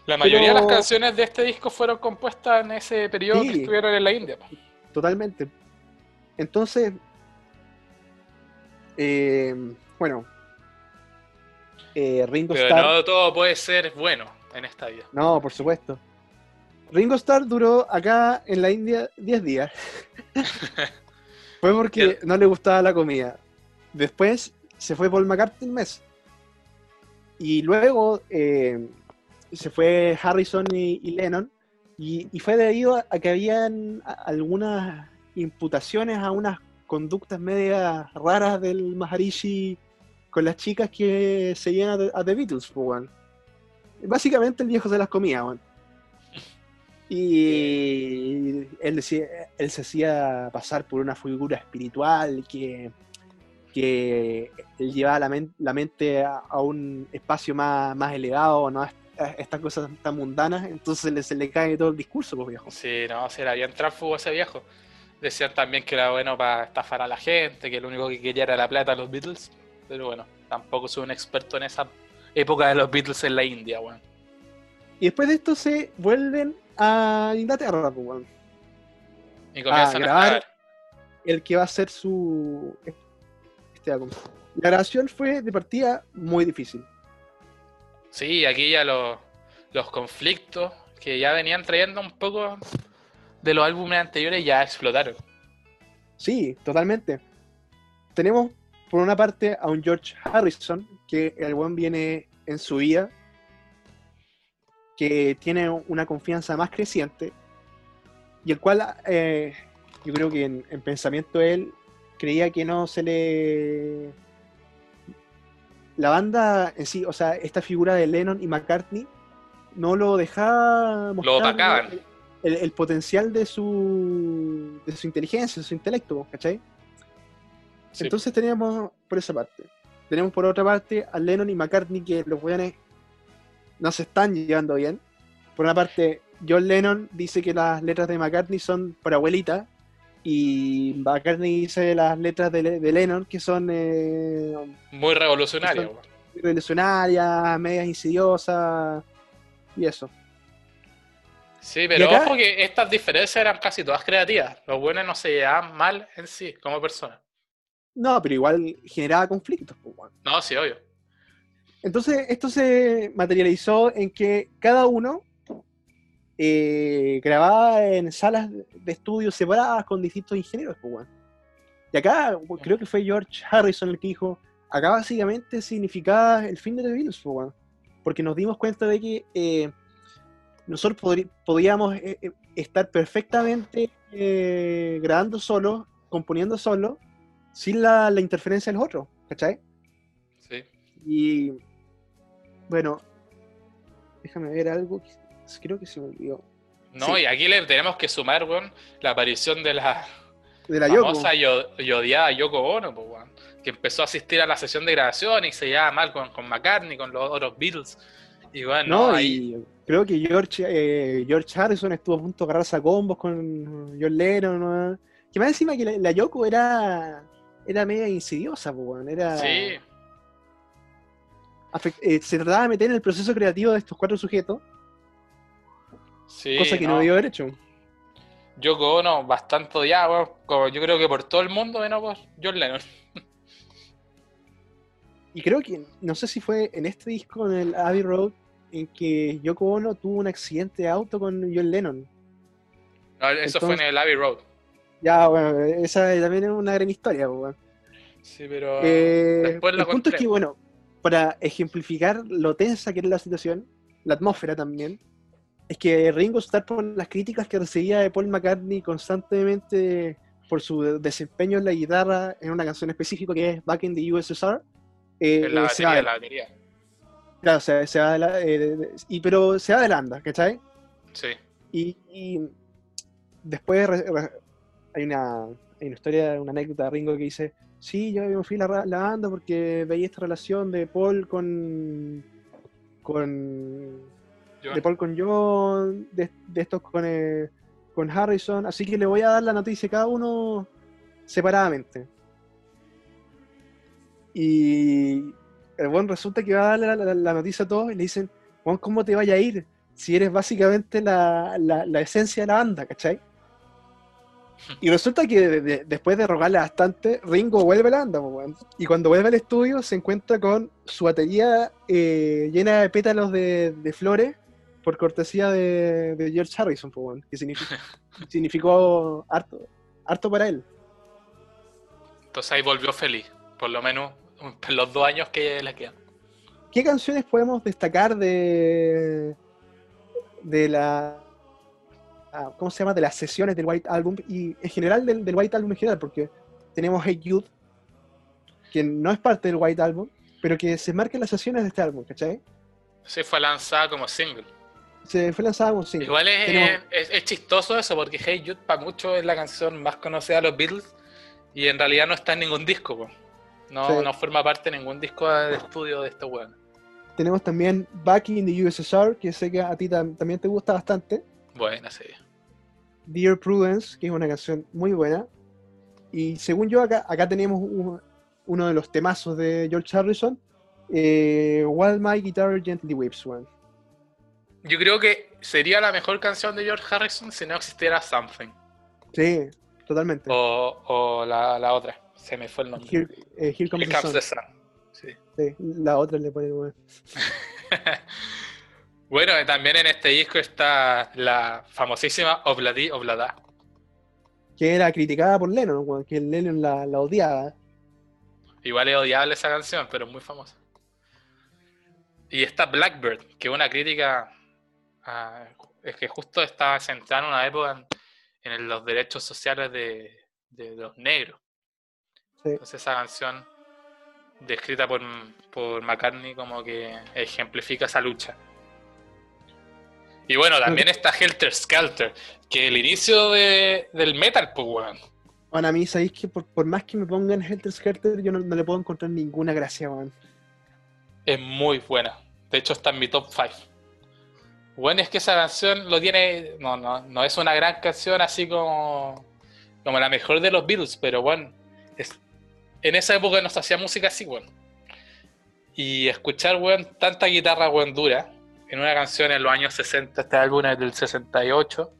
La mayoría de las Pero- canciones de este disco fueron compuestas en ese periodo que Sí. estuvieron en la India. Totalmente. Entonces, eh, bueno, eh, Ringo Pero Starr. no todo puede ser bueno en esta vida. No, por supuesto. Ringo Starr duró acá en la India 10 días. fue porque no le gustaba la comida. Después se fue Paul McCartney un mes. Y luego eh, se fue Harrison y, y Lennon. Y, y fue debido a, a que habían a- algunas imputaciones a unas conductas medias raras del Maharishi con las chicas que seguían a, a The Beatles, pues. Básicamente el viejo se las comía, weón. Y él, decía, él se hacía pasar por una figura espiritual que, que él llevaba la, men- la mente a, a un espacio más, más elevado, no a estas cosas tan mundanas, entonces le- se le cae todo el discurso, pues viejo. Sí, no, si era bien tránsfugo ese viejo. Decían también que era bueno para estafar a la gente, que lo único que quería era la plata a los Beatles. Pero bueno, tampoco soy un experto en esa época de los Beatles en la India, weón. Y después de esto se vuelven a Inglaterra, pues, weón. Y comienzan a, grabar. grabar. el que va a ser su este álbum. La grabación fue de partida muy difícil. Sí, aquí ya los, los conflictos que ya venían trayendo un poco de los álbumes anteriores ya explotaron. Sí, totalmente. Tenemos por una parte a un George Harrison, que el buen viene en su vida, que tiene una confianza más creciente, y el cual eh, yo creo que en, en pensamiento él creía que no se le... La banda en sí, o sea, esta figura de Lennon y McCartney, no lo dejaba mostrar opacaban. el, el- el potencial de su, de su inteligencia, de su intelecto, ¿cachai? Sí. Entonces teníamos por esa parte. Tenemos por otra parte a Lennon y McCartney que los weones no se están llevando bien. Por una parte, John Lennon dice que las letras de McCartney son para abuelita y McCartney dice las letras de, Le- de Lennon que son eh, Muy weón. revolucionarias, medias insidiosas y eso. Sí, pero acá- ojo que estas diferencias eran casi todas creativas. Los buenos no se llevaban mal en sí, como personas. No, pero igual generaba conflictos. pues. No, sí, obvio. Entonces, esto se materializó en que cada uno eh, grababa en salas de estudio separadas con distintos ingenieros. pues. Y acá creo que fue George Harrison el que dijo, acá básicamente significaba el fin de The Beatles, pues, porque nos dimos cuenta de que eh, nosotros podíamos eh, estar perfectamente grabando solo, componiendo solo, sin la, la interferencia de los otros, ¿cachai? Sí. Y bueno, déjame ver algo creo que se me olvidó. No, Sí. y aquí le tenemos que sumar, weón, la aparición de la De la famosa y, odiada Yoko Ono, pues, weón, que empezó a asistir a la sesión de grabación y se llevaba mal con, con McCartney, con los otros Beatles. Y bueno, No, ahí, y creo que George, eh, George Harrison estuvo a punto de agarrarse a combos con John Lennon. ¿no? Que más encima que la, la Yoko era, era media insidiosa, pues, era, sí, afect- eh, se trataba de meter en el proceso creativo de estos cuatro sujetos, sí, cosa que no, no. debió haber hecho. Yoko Ono bastante odiada, weón, como yo creo que por todo el mundo, menos por John Lennon. Y creo que, no sé si fue en este disco, en el Abbey Road, en que Yoko Ono tuvo un accidente de auto con John Lennon. No, eso fue en el Abbey Road. Ya, bueno, esa también es una gran historia, pues, weón. Sí, pero Eh, después lo el punto es que, bueno, para ejemplificar lo tensa que era la situación, la atmósfera también, es que Ringo Starr, por las críticas que recibía de Paul McCartney constantemente por su de- desempeño en la guitarra en una canción específica que es Back in the USSR, eh, en la eh, se va batería, de- la batería. claro, se, se va de la- eh, y, pero se va de landa, ¿cachai? Sí. Y, y después re- re- hay una, hay una historia, una anécdota de Ringo que dice, sí, yo me fui a la, la banda porque veía esta relación de Paul con con Yo- de Paul con John, de, de estos con, eh, con Harrison, así que le voy a dar la noticia a cada uno separadamente. Y el buen resulta que va a darle la, la- la noticia a todos y le dicen, Juan, ¿cómo te vaya a ir? Si eres básicamente la, la- la esencia de la banda, ¿cachai? Y resulta que de- de- después de rogarle bastante, Ringo vuelve a la banda, weón. y cuando vuelve al estudio se encuentra con su batería eh, llena de pétalos de, de flores por cortesía de, de George Harrison, weón, que significa- significó harto, harto para él. Entonces ahí volvió feliz. Por lo menos los dos años que le quedan. ¿Qué canciones podemos destacar de, de la ¿cómo se llama? de las sesiones del White Album y en general del, del White Album en general? Porque tenemos Hey Youth, que no es parte del White Album, pero que se marca en las sesiones de este álbum, ¿cachai? Sí, fue lanzada como single. Se fue lanzada como single. Igual es, Tenemos- es, es chistoso eso, porque Hey Jude para muchos es la canción más conocida de los Beatles y en realidad no está en ningún disco. po. No, Sí. no forma parte de ningún disco de estudio de estos weones. Tenemos también Back in the USSR, que sé que a ti tam- también te gusta bastante. Buena, sí. Dear Prudence, que es una canción muy buena. Y según yo, acá, acá tenemos un- uno de los temazos de George Harrison, eh, While My Guitar Gently Weeps, weón. Yo creo que sería la mejor canción de George Harrison si no existiera Something. Sí, totalmente. O, o la, la otra, se me fue el nombre. Here, eh, Here Comes Here the Comes Sun. the Sun. Sí. Sí, la otra le pone, weón. bueno, también en este disco está la famosísima Obladi Oblada. Que era criticada por Lennon, que Lennon la, la odiaba. Igual es odiable esa canción, pero es muy famosa. Y está Blackbird, que es una crítica. a- es que justo estaba centrada en una época en, los derechos sociales de, de los negros. Sí. Entonces, esa canción, descrita por, por McCartney, como que ejemplifica esa lucha. Y bueno, también está Helter Skelter, que el inicio de- del metal, pues, weón. Bueno, a mí, ¿sabéis que por, por más que me pongan Helter Skelter, yo no, no le puedo encontrar ninguna gracia, weón. Es muy buena. De hecho, está en mi top 5. Bueno, es que esa canción lo tiene. No, no, no es una gran canción así como. como la mejor de los Beatles, pero bueno. Es, en esa época no se hacía música así, weón. Y escuchar, weón, tanta guitarra, weón, dura. En una canción en los años 60, este álbum es del 68.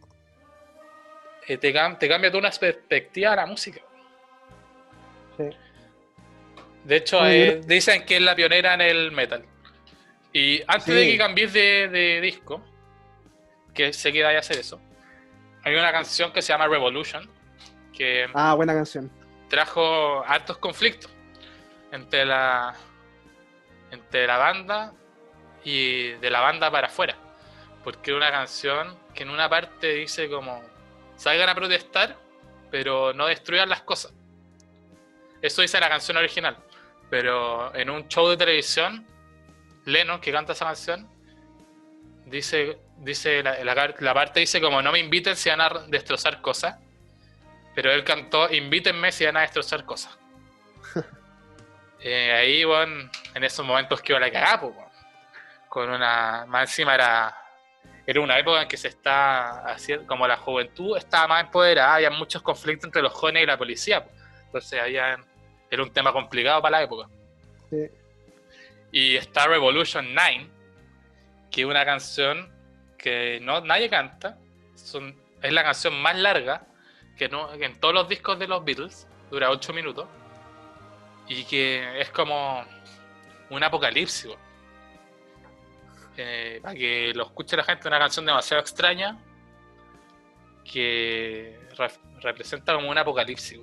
eh, te, cam- te cambia toda una perspectiva de la música. Sí. De hecho, eh, dicen que es la pionera en el metal. Y antes Sí. de que cambies de, de disco, que sé que a hacer eso, hay una canción que se llama Revolution, que Ah, buena canción. trajo hartos conflictos entre la, entre la banda y de la banda para afuera. Porque era una canción que en una parte dice como, salgan a protestar, pero no destruyan las cosas. Eso dice la canción original. Pero en un show de televisión, Lennon, que canta esa canción, dice, dice la, la- la parte dice como, no me inviten si van a destrozar cosas. Pero él cantó, invítenme si van a destrozar cosas. Eh, ahí, bueno, en esos momentos que iba la cagada, pues. Con una, más encima era, era una época en que se está haciendo, como la juventud estaba más empoderada, había muchos conflictos entre los jóvenes y la policía, pues. entonces había, era un tema complicado para la época. Sí. Y está Revolution 9, que es una canción que no, nadie canta, son, es la canción más larga que, no, que en todos los discos de los Beatles, dura 8 minutos, y que es como un apocalipsis. Eh, para que lo escuche la gente, una canción demasiado extraña que re- representa como un apocalipsis.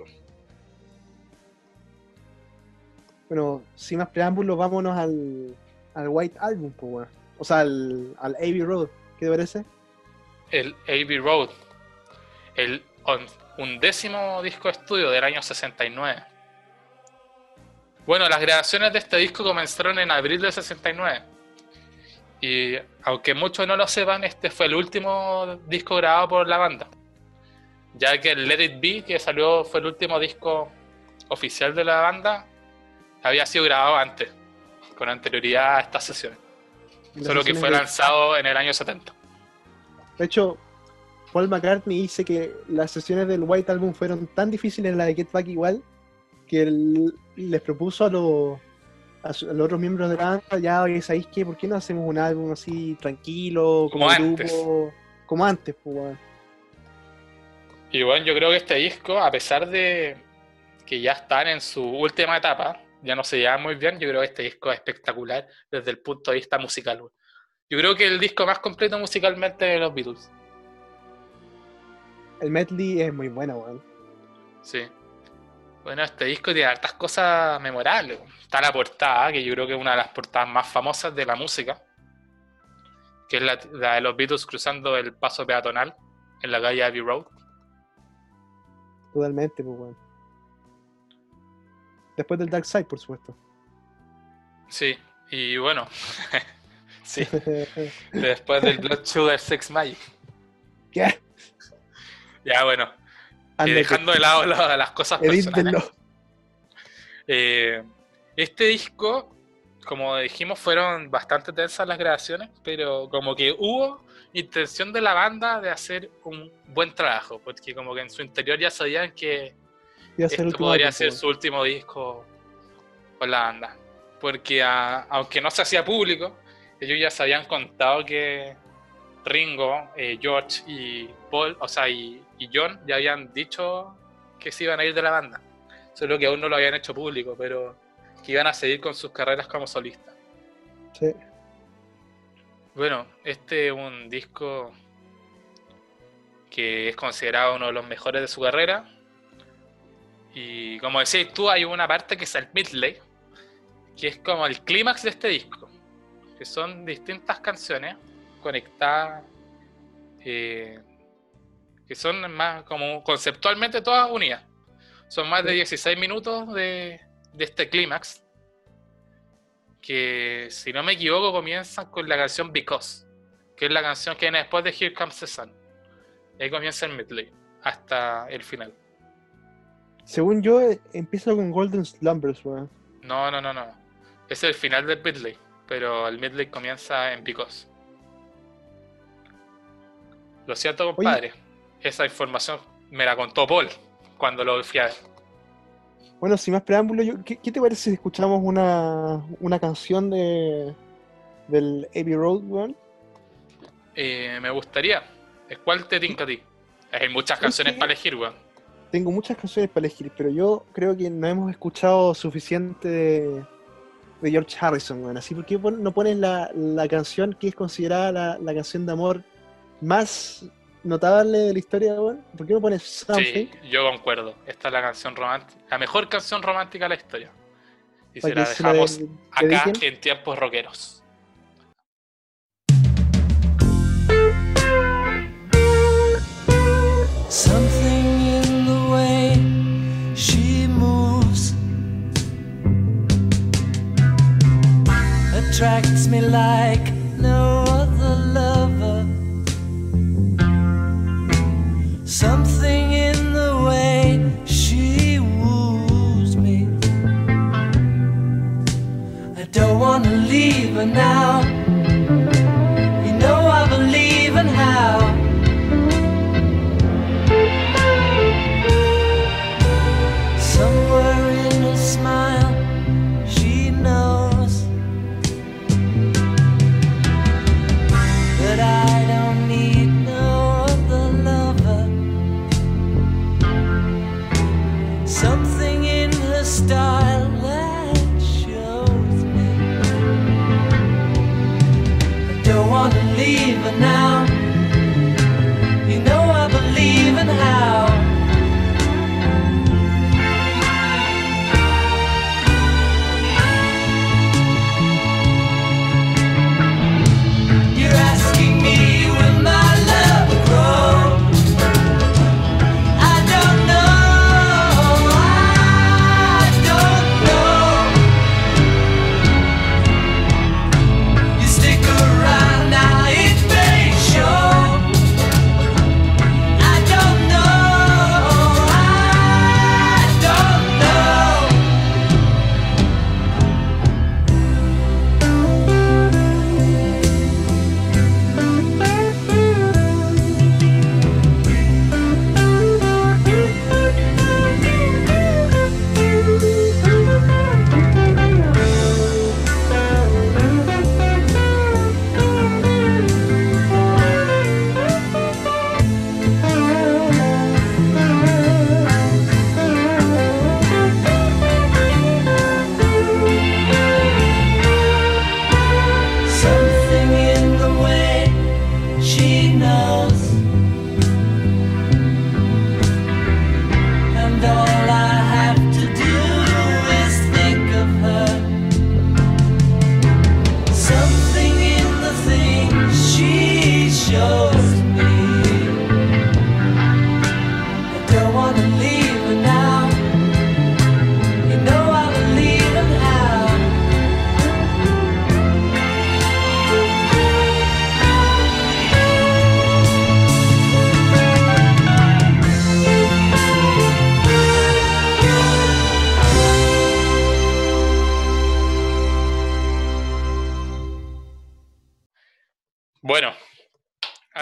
Bueno, sin más preámbulos, vámonos al, al White Album, pues. O sea, al, al Abbey Road. ¿Qué te parece? el Abbey Road, el on- undécimo disco de estudio del año 69. Bueno, las grabaciones de este disco comenzaron en abril del 69. Y aunque muchos no lo sepan, este fue el último disco grabado por la banda. ya que el Let It Be, que salió, fue el último disco oficial de la banda, había sido grabado antes, con anterioridad a estas sesiones. Las Solo que fue de- lanzado en el año 70. De hecho, Paul McCartney dice que las sesiones del White Album fueron tan difíciles en la de Get Back igual que él les propuso a los, a, su- a los otros miembros de la banda, ya, oye, ¿sabéis qué? ¿Por qué no hacemos un álbum así tranquilo, Como como, antes. grupo? Como antes, pues, weón. Y bueno, yo creo que este disco, a pesar de que ya están en su última etapa, ya no se llevan muy bien, yo creo que este disco es espectacular desde el punto de vista musical. Yo creo que el disco más completo musicalmente de los Beatles. El medley es muy bueno, weón. Sí. Bueno, este disco tiene hartas cosas memorables. Está la portada, que yo creo que es una de las portadas más famosas de la música, que es la, la de los Beatles cruzando el paso peatonal en la calle Abbey Road. Totalmente, pues, weón. Después del Dark Side, por supuesto. Sí, y bueno, sí, después del Blood Sugar Sex Magic. ¿Qué? Ya bueno, y Ándate, dejando de lado la- las cosas personales. eh, este disco, como dijimos, fueron bastante tensas las grabaciones, pero como que hubo intención de la banda de hacer un buen trabajo, porque como que en su interior ya sabían que esto podría ser su último disco con la banda. Porque a- aunque no se hacía público, ellos ya se habían contado que Ringo, eh, George y Paul, o sea, y, y John ya habían dicho que se iban a ir de la banda. Solo que aún no lo habían hecho público, pero que iban a seguir con sus carreras como solistas. Sí. Bueno, este es un disco que es considerado uno de los mejores de su carrera. Y como decís tú, hay una parte que es el midley, que es como el clímax de este disco, que son distintas canciones conectadas, eh, que son más como conceptualmente todas unidas. Son más de 16 minutos de, de este clímax, que si no me equivoco comienzan con la canción Because, que es la canción que viene después de Here Comes the Sun. Y ahí comienza el medley, hasta el final. Según yo, eh, empieza con Golden Slumbers, weón. No, no, no, no. Es el final del medley, pero el medley comienza en Because. Lo siento, compadre. Esa información me la contó Paul cuando lo fui a ver. Bueno, sin más preámbulo, yo- ¿qué, qué te parece si escuchamos una, una canción de del Abbey Road, weón? Eh, me gustaría. ¿Cuál te tinca a ti? Hay muchas canciones para elegir, weón. Tengo muchas canciones para elegir, pero yo creo que no hemos escuchado suficiente de, de George Harrison, weón. Así, ¿por qué no pones la, la canción que es considerada la, la canción de amor más notable de la historia, weón? ¿Por qué no pones Something? Sí, yo concuerdo. Esta es la canción romántica, la mejor canción romántica de la historia. Y se la que se la dejamos de- acá en tiempos rockeros. Something in the way she moves attracts me like no Something in the way she woos me. I don't wanna leave her now.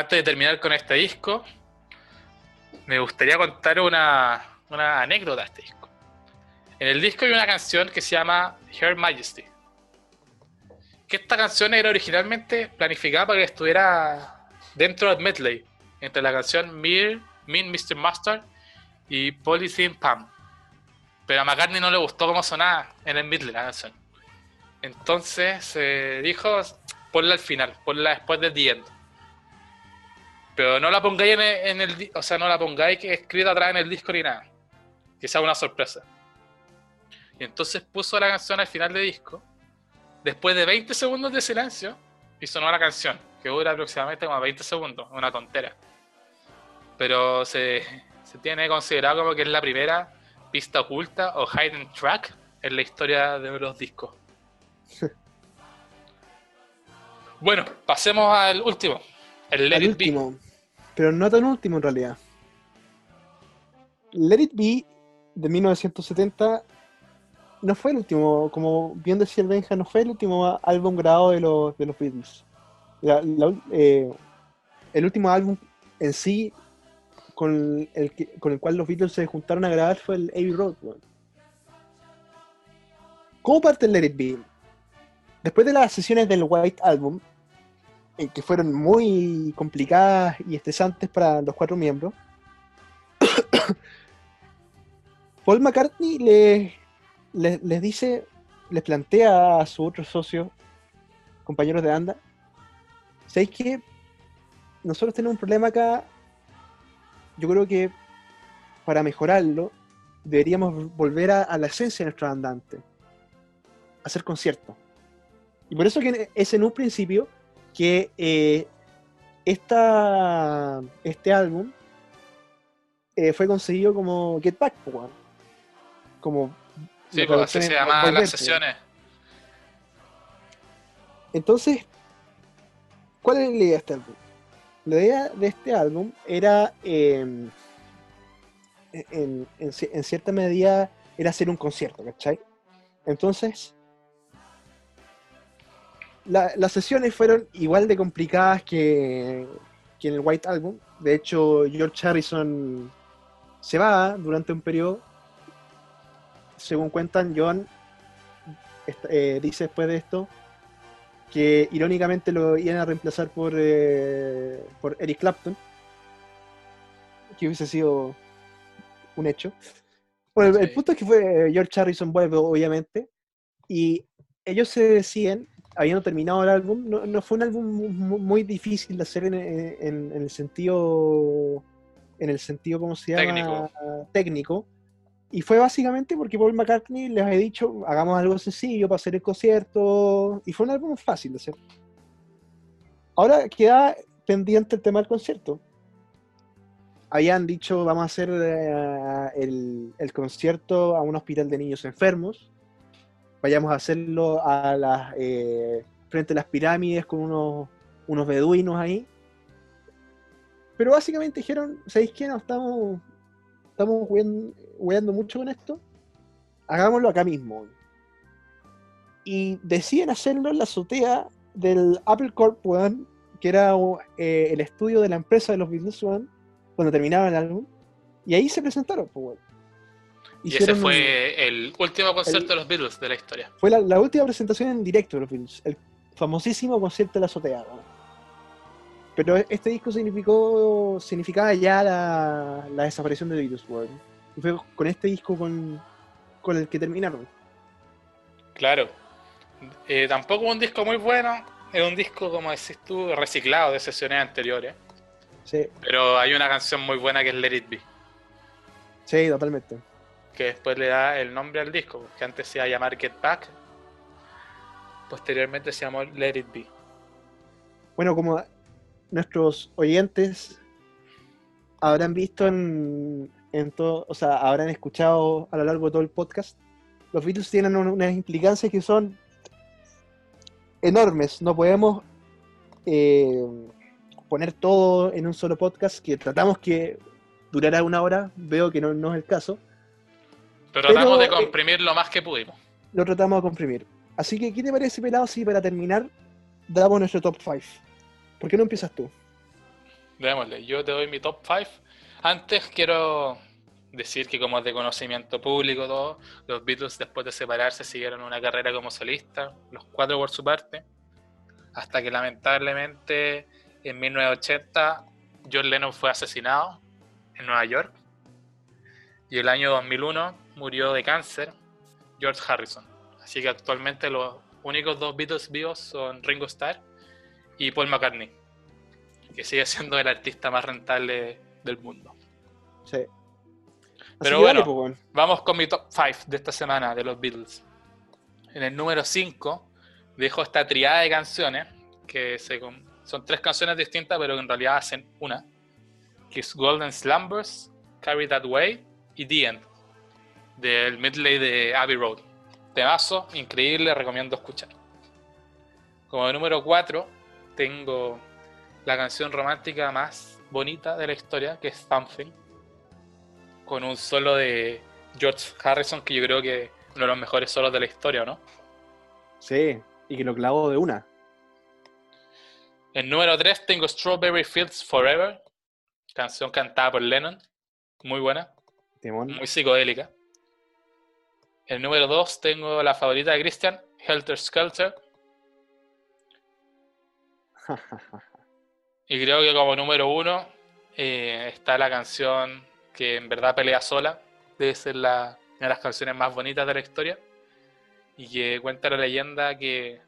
Antes de terminar con este disco, me gustaría contar una, anécdota de este disco. En el disco hay una canción que se llama Her Majesty. Que esta canción era originalmente planificada para que estuviera dentro del medley, entre la canción Mir, Mean Mr. Mustard y Polythene Pam. Pero a McCartney no le gustó cómo sonaba en el medley la canción. Entonces se dijo, ponla al final, ponla después de The End. Pero no la pongáis en el, en el di- o sea, no la pongáis que escrita atrás en el disco ni nada. Que sea una sorpresa. Y entonces puso la canción al final del disco. Después de 20 segundos de silencio, y sonó la canción, que dura aproximadamente como 20 segundos, una tontera. Pero se, se tiene considerado como que es la primera pista oculta o hidden track en la historia de los discos. Bueno, pasemos al último, el Let It Be. Pero no tan último en realidad. Let It Be de 1970 no fue el último, como bien decía el Benja, no fue el último álbum grabado de los, de los Beatles. Eh, el último álbum en sí con el, que- con el cual los Beatles se juntaron a grabar fue el Abbey Road. ¿Cómo parte el Let It Be? Después de las sesiones del White Album, eh, que fueron muy complicadas y estresantes para los cuatro miembros, Paul McCartney le- le- les dice, les plantea a sus otros socios, compañeros de banda, ¿sabéis que nosotros tenemos un problema acá? Yo creo que para mejorarlo deberíamos volver a, la esencia de nuestro andante, hacer conciertos. Y por eso es en un principio que eh, esta, este álbum eh, fue conseguido como Get Back, weón. como Sí, pues así se en llamaban las sesiones. Entonces, ¿cuál es la idea de este álbum? La idea de este álbum era, eh, en, en ci- en cierta medida, era hacer un concierto, ¿cachai? Entonces, la- las sesiones fueron igual de complicadas que, que en el White Album. De hecho, George Harrison se va durante un periodo. Según cuentan, John eh, dice después de esto que irónicamente lo iban a reemplazar por, eh, por Eric Clapton, que hubiese sido un hecho. Bueno, el, punto es que fue eh, George Harrison vuelve, obviamente, y ellos se deciden, habiendo terminado el álbum, no, no fue un álbum mu- mu- muy, difícil de hacer en, en- en el sentido, en el sentido, ¿cómo se llama? Técnico. Técnico. Y fue básicamente porque Paul McCartney les había dicho, hagamos algo sencillo para hacer el concierto. Y fue un álbum fácil de hacer. Ahora queda pendiente el tema del concierto. Habían dicho, vamos a hacer eh, el, el concierto a un hospital de niños enfermos. Vayamos a hacerlo a eh, frente a las pirámides con unos, unos beduinos ahí. Pero básicamente dijeron, ¿sabéis qué? No estamos, estamos huean- hueando mucho con esto. Hagámoslo acá mismo. Y deciden hacerlo en la azotea del Apple Corp, weón, que era eh, el estudio de la empresa de los Beatles, weón, cuando terminaba el álbum. Y ahí se presentaron, pues, Y ese fue el último concierto el- de los Beatles de la historia. fue la, la última presentación en directo de los Beatles, el famosísimo concierto de la azotea. Pero este disco significó, significaba ya la, la desaparición de Beatles, weón. Y fue con este disco con, con el que terminaron. Claro. Eh, tampoco un disco muy bueno. Es un disco, como decís tú, reciclado de sesiones anteriores. Sí, Pero hay una canción muy buena que es Let It Be. sí, totalmente. Que después le da el nombre al disco. Que antes se iba a llamar Get Back. Posteriormente se llamó Let It Be. Bueno, como nuestros oyentes habrán visto en, en todo, o sea, habrán escuchado a lo largo de todo el podcast, los Beatles tienen un- unas implicancias que son enormes. No podemos eh, poner todo en un solo podcast, que tratamos que durara una hora, veo que no, no es el caso, Pero tratamos Pero, de eh, comprimir lo más que pudimos. lo tratamos de comprimir. Así que, ¿qué te parece, pelado, si para terminar damos nuestro top 5? ¿Por qué no empiezas tú? Démosle, yo te doy mi top 5. Antes quiero decir que como es de conocimiento público todo, los Beatles después de separarse siguieron una carrera como solista, los cuatro por su parte, hasta que lamentablemente en 1980 John Lennon fue asesinado en Nueva York y el año 2001 murió de cáncer George Harrison. Así que actualmente los únicos dos Beatles vivos son Ringo Starr y Paul McCartney, que sigue siendo el artista más rentable del mundo. Sí. Pero bueno. pues. Vamos con mi top 5 de esta semana de los Beatles. En el número 5 dejo esta triada de canciones, que se son tres canciones distintas, pero que en realidad hacen una, que es Golden Slumbers, Carry That Way y The End, del medley de Abbey Road. Temazo, increíble, recomiendo escuchar. Como número 4 tengo la canción romántica más bonita de la historia, que es Something, con un solo de George Harrison, que yo creo que es uno de los mejores solos de la historia, ¿no? Sí, y que lo clavó de una. En número 3 tengo Strawberry Fields Forever, canción cantada por Lennon, muy buena, Timón. muy psicodélica. En número 2 tengo la favorita de Christian, Helter Skelter, y creo que como número 1 está la canción que en verdad pelea sola, debe ser la, una de las canciones más bonitas de la historia, y que cuenta la leyenda que,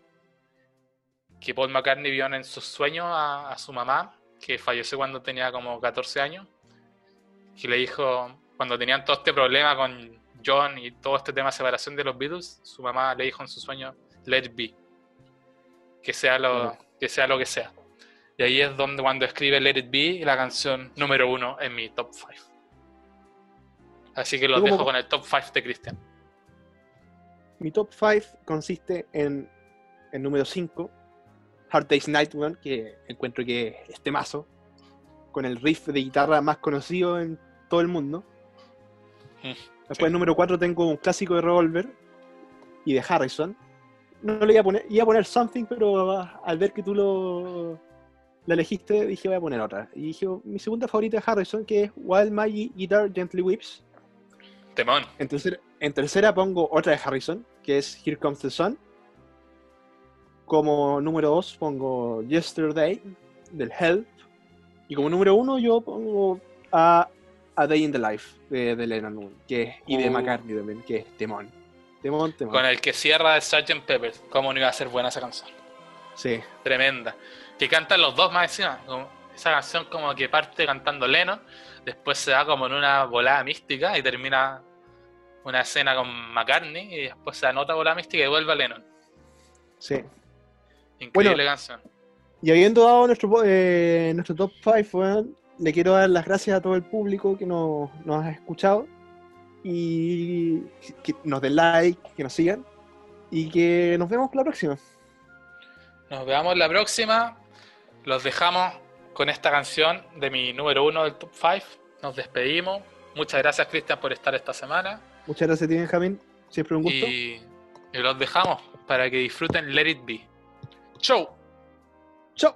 que Paul McCartney vio en sus sueños a, a su mamá, que falleció cuando tenía como 14 años, que le dijo, cuando tenían todo este problema con John y todo este tema de separación de los Beatles, su mamá le dijo en su sueño, let it be, que sea lo, que sea lo que sea. Y ahí es donde cuando escribe Let It Be, la canción número uno en mi top 5. Así que los como- dejo con el top 5 de Christian. Mi top 5 consiste en el número 5, Hard Day's Night, weón, que encuentro que es temazo, con el riff de guitarra más conocido en todo el mundo. Mm, Después, sí. número 4, tengo un clásico de Revolver y de Harrison. No le iba a poner, iba a poner Something, pero ah, al ver que tú lo la elegiste, dije voy a poner otra. Y dije, mi segunda favorita de Harrison, que es While My Guitar Gently Weeps. Temón. En tercera, en tercera pongo otra de Harrison, que es Here Comes the Sun. Como número 2 pongo Yesterday, del Help. Y como número 1 yo pongo a A Day in the Life, de, de Lennon, que es, y de Uh. McCartney también, que es Temón. Temón, Temón. Con el que cierra de Sgt. Pepper. ¿Cómo no iba a ser buena esa canción? Sí, Tremenda. Que cantan los dos más encima. como- esa canción como que parte cantando Lennon, después se da como en una volada mística y termina una escena con McCartney y después se otra volada mística y vuelve a Lennon. sí. Increíble Bueno. canción. Y habiendo dado nuestro, eh, nuestro top 5, le quiero dar las gracias a todo el público que nos, nos ha escuchado y que nos den like, que nos sigan y que nos vemos la próxima. Nos veamos la próxima. Los dejamos con esta canción de mi número uno del top 5. Nos despedimos. Muchas gracias, Cristian, por estar esta semana. Muchas gracias, a ti, Benjamín. Siempre un gusto. Y, y los dejamos para que disfruten Let It Be. Chau. Chao.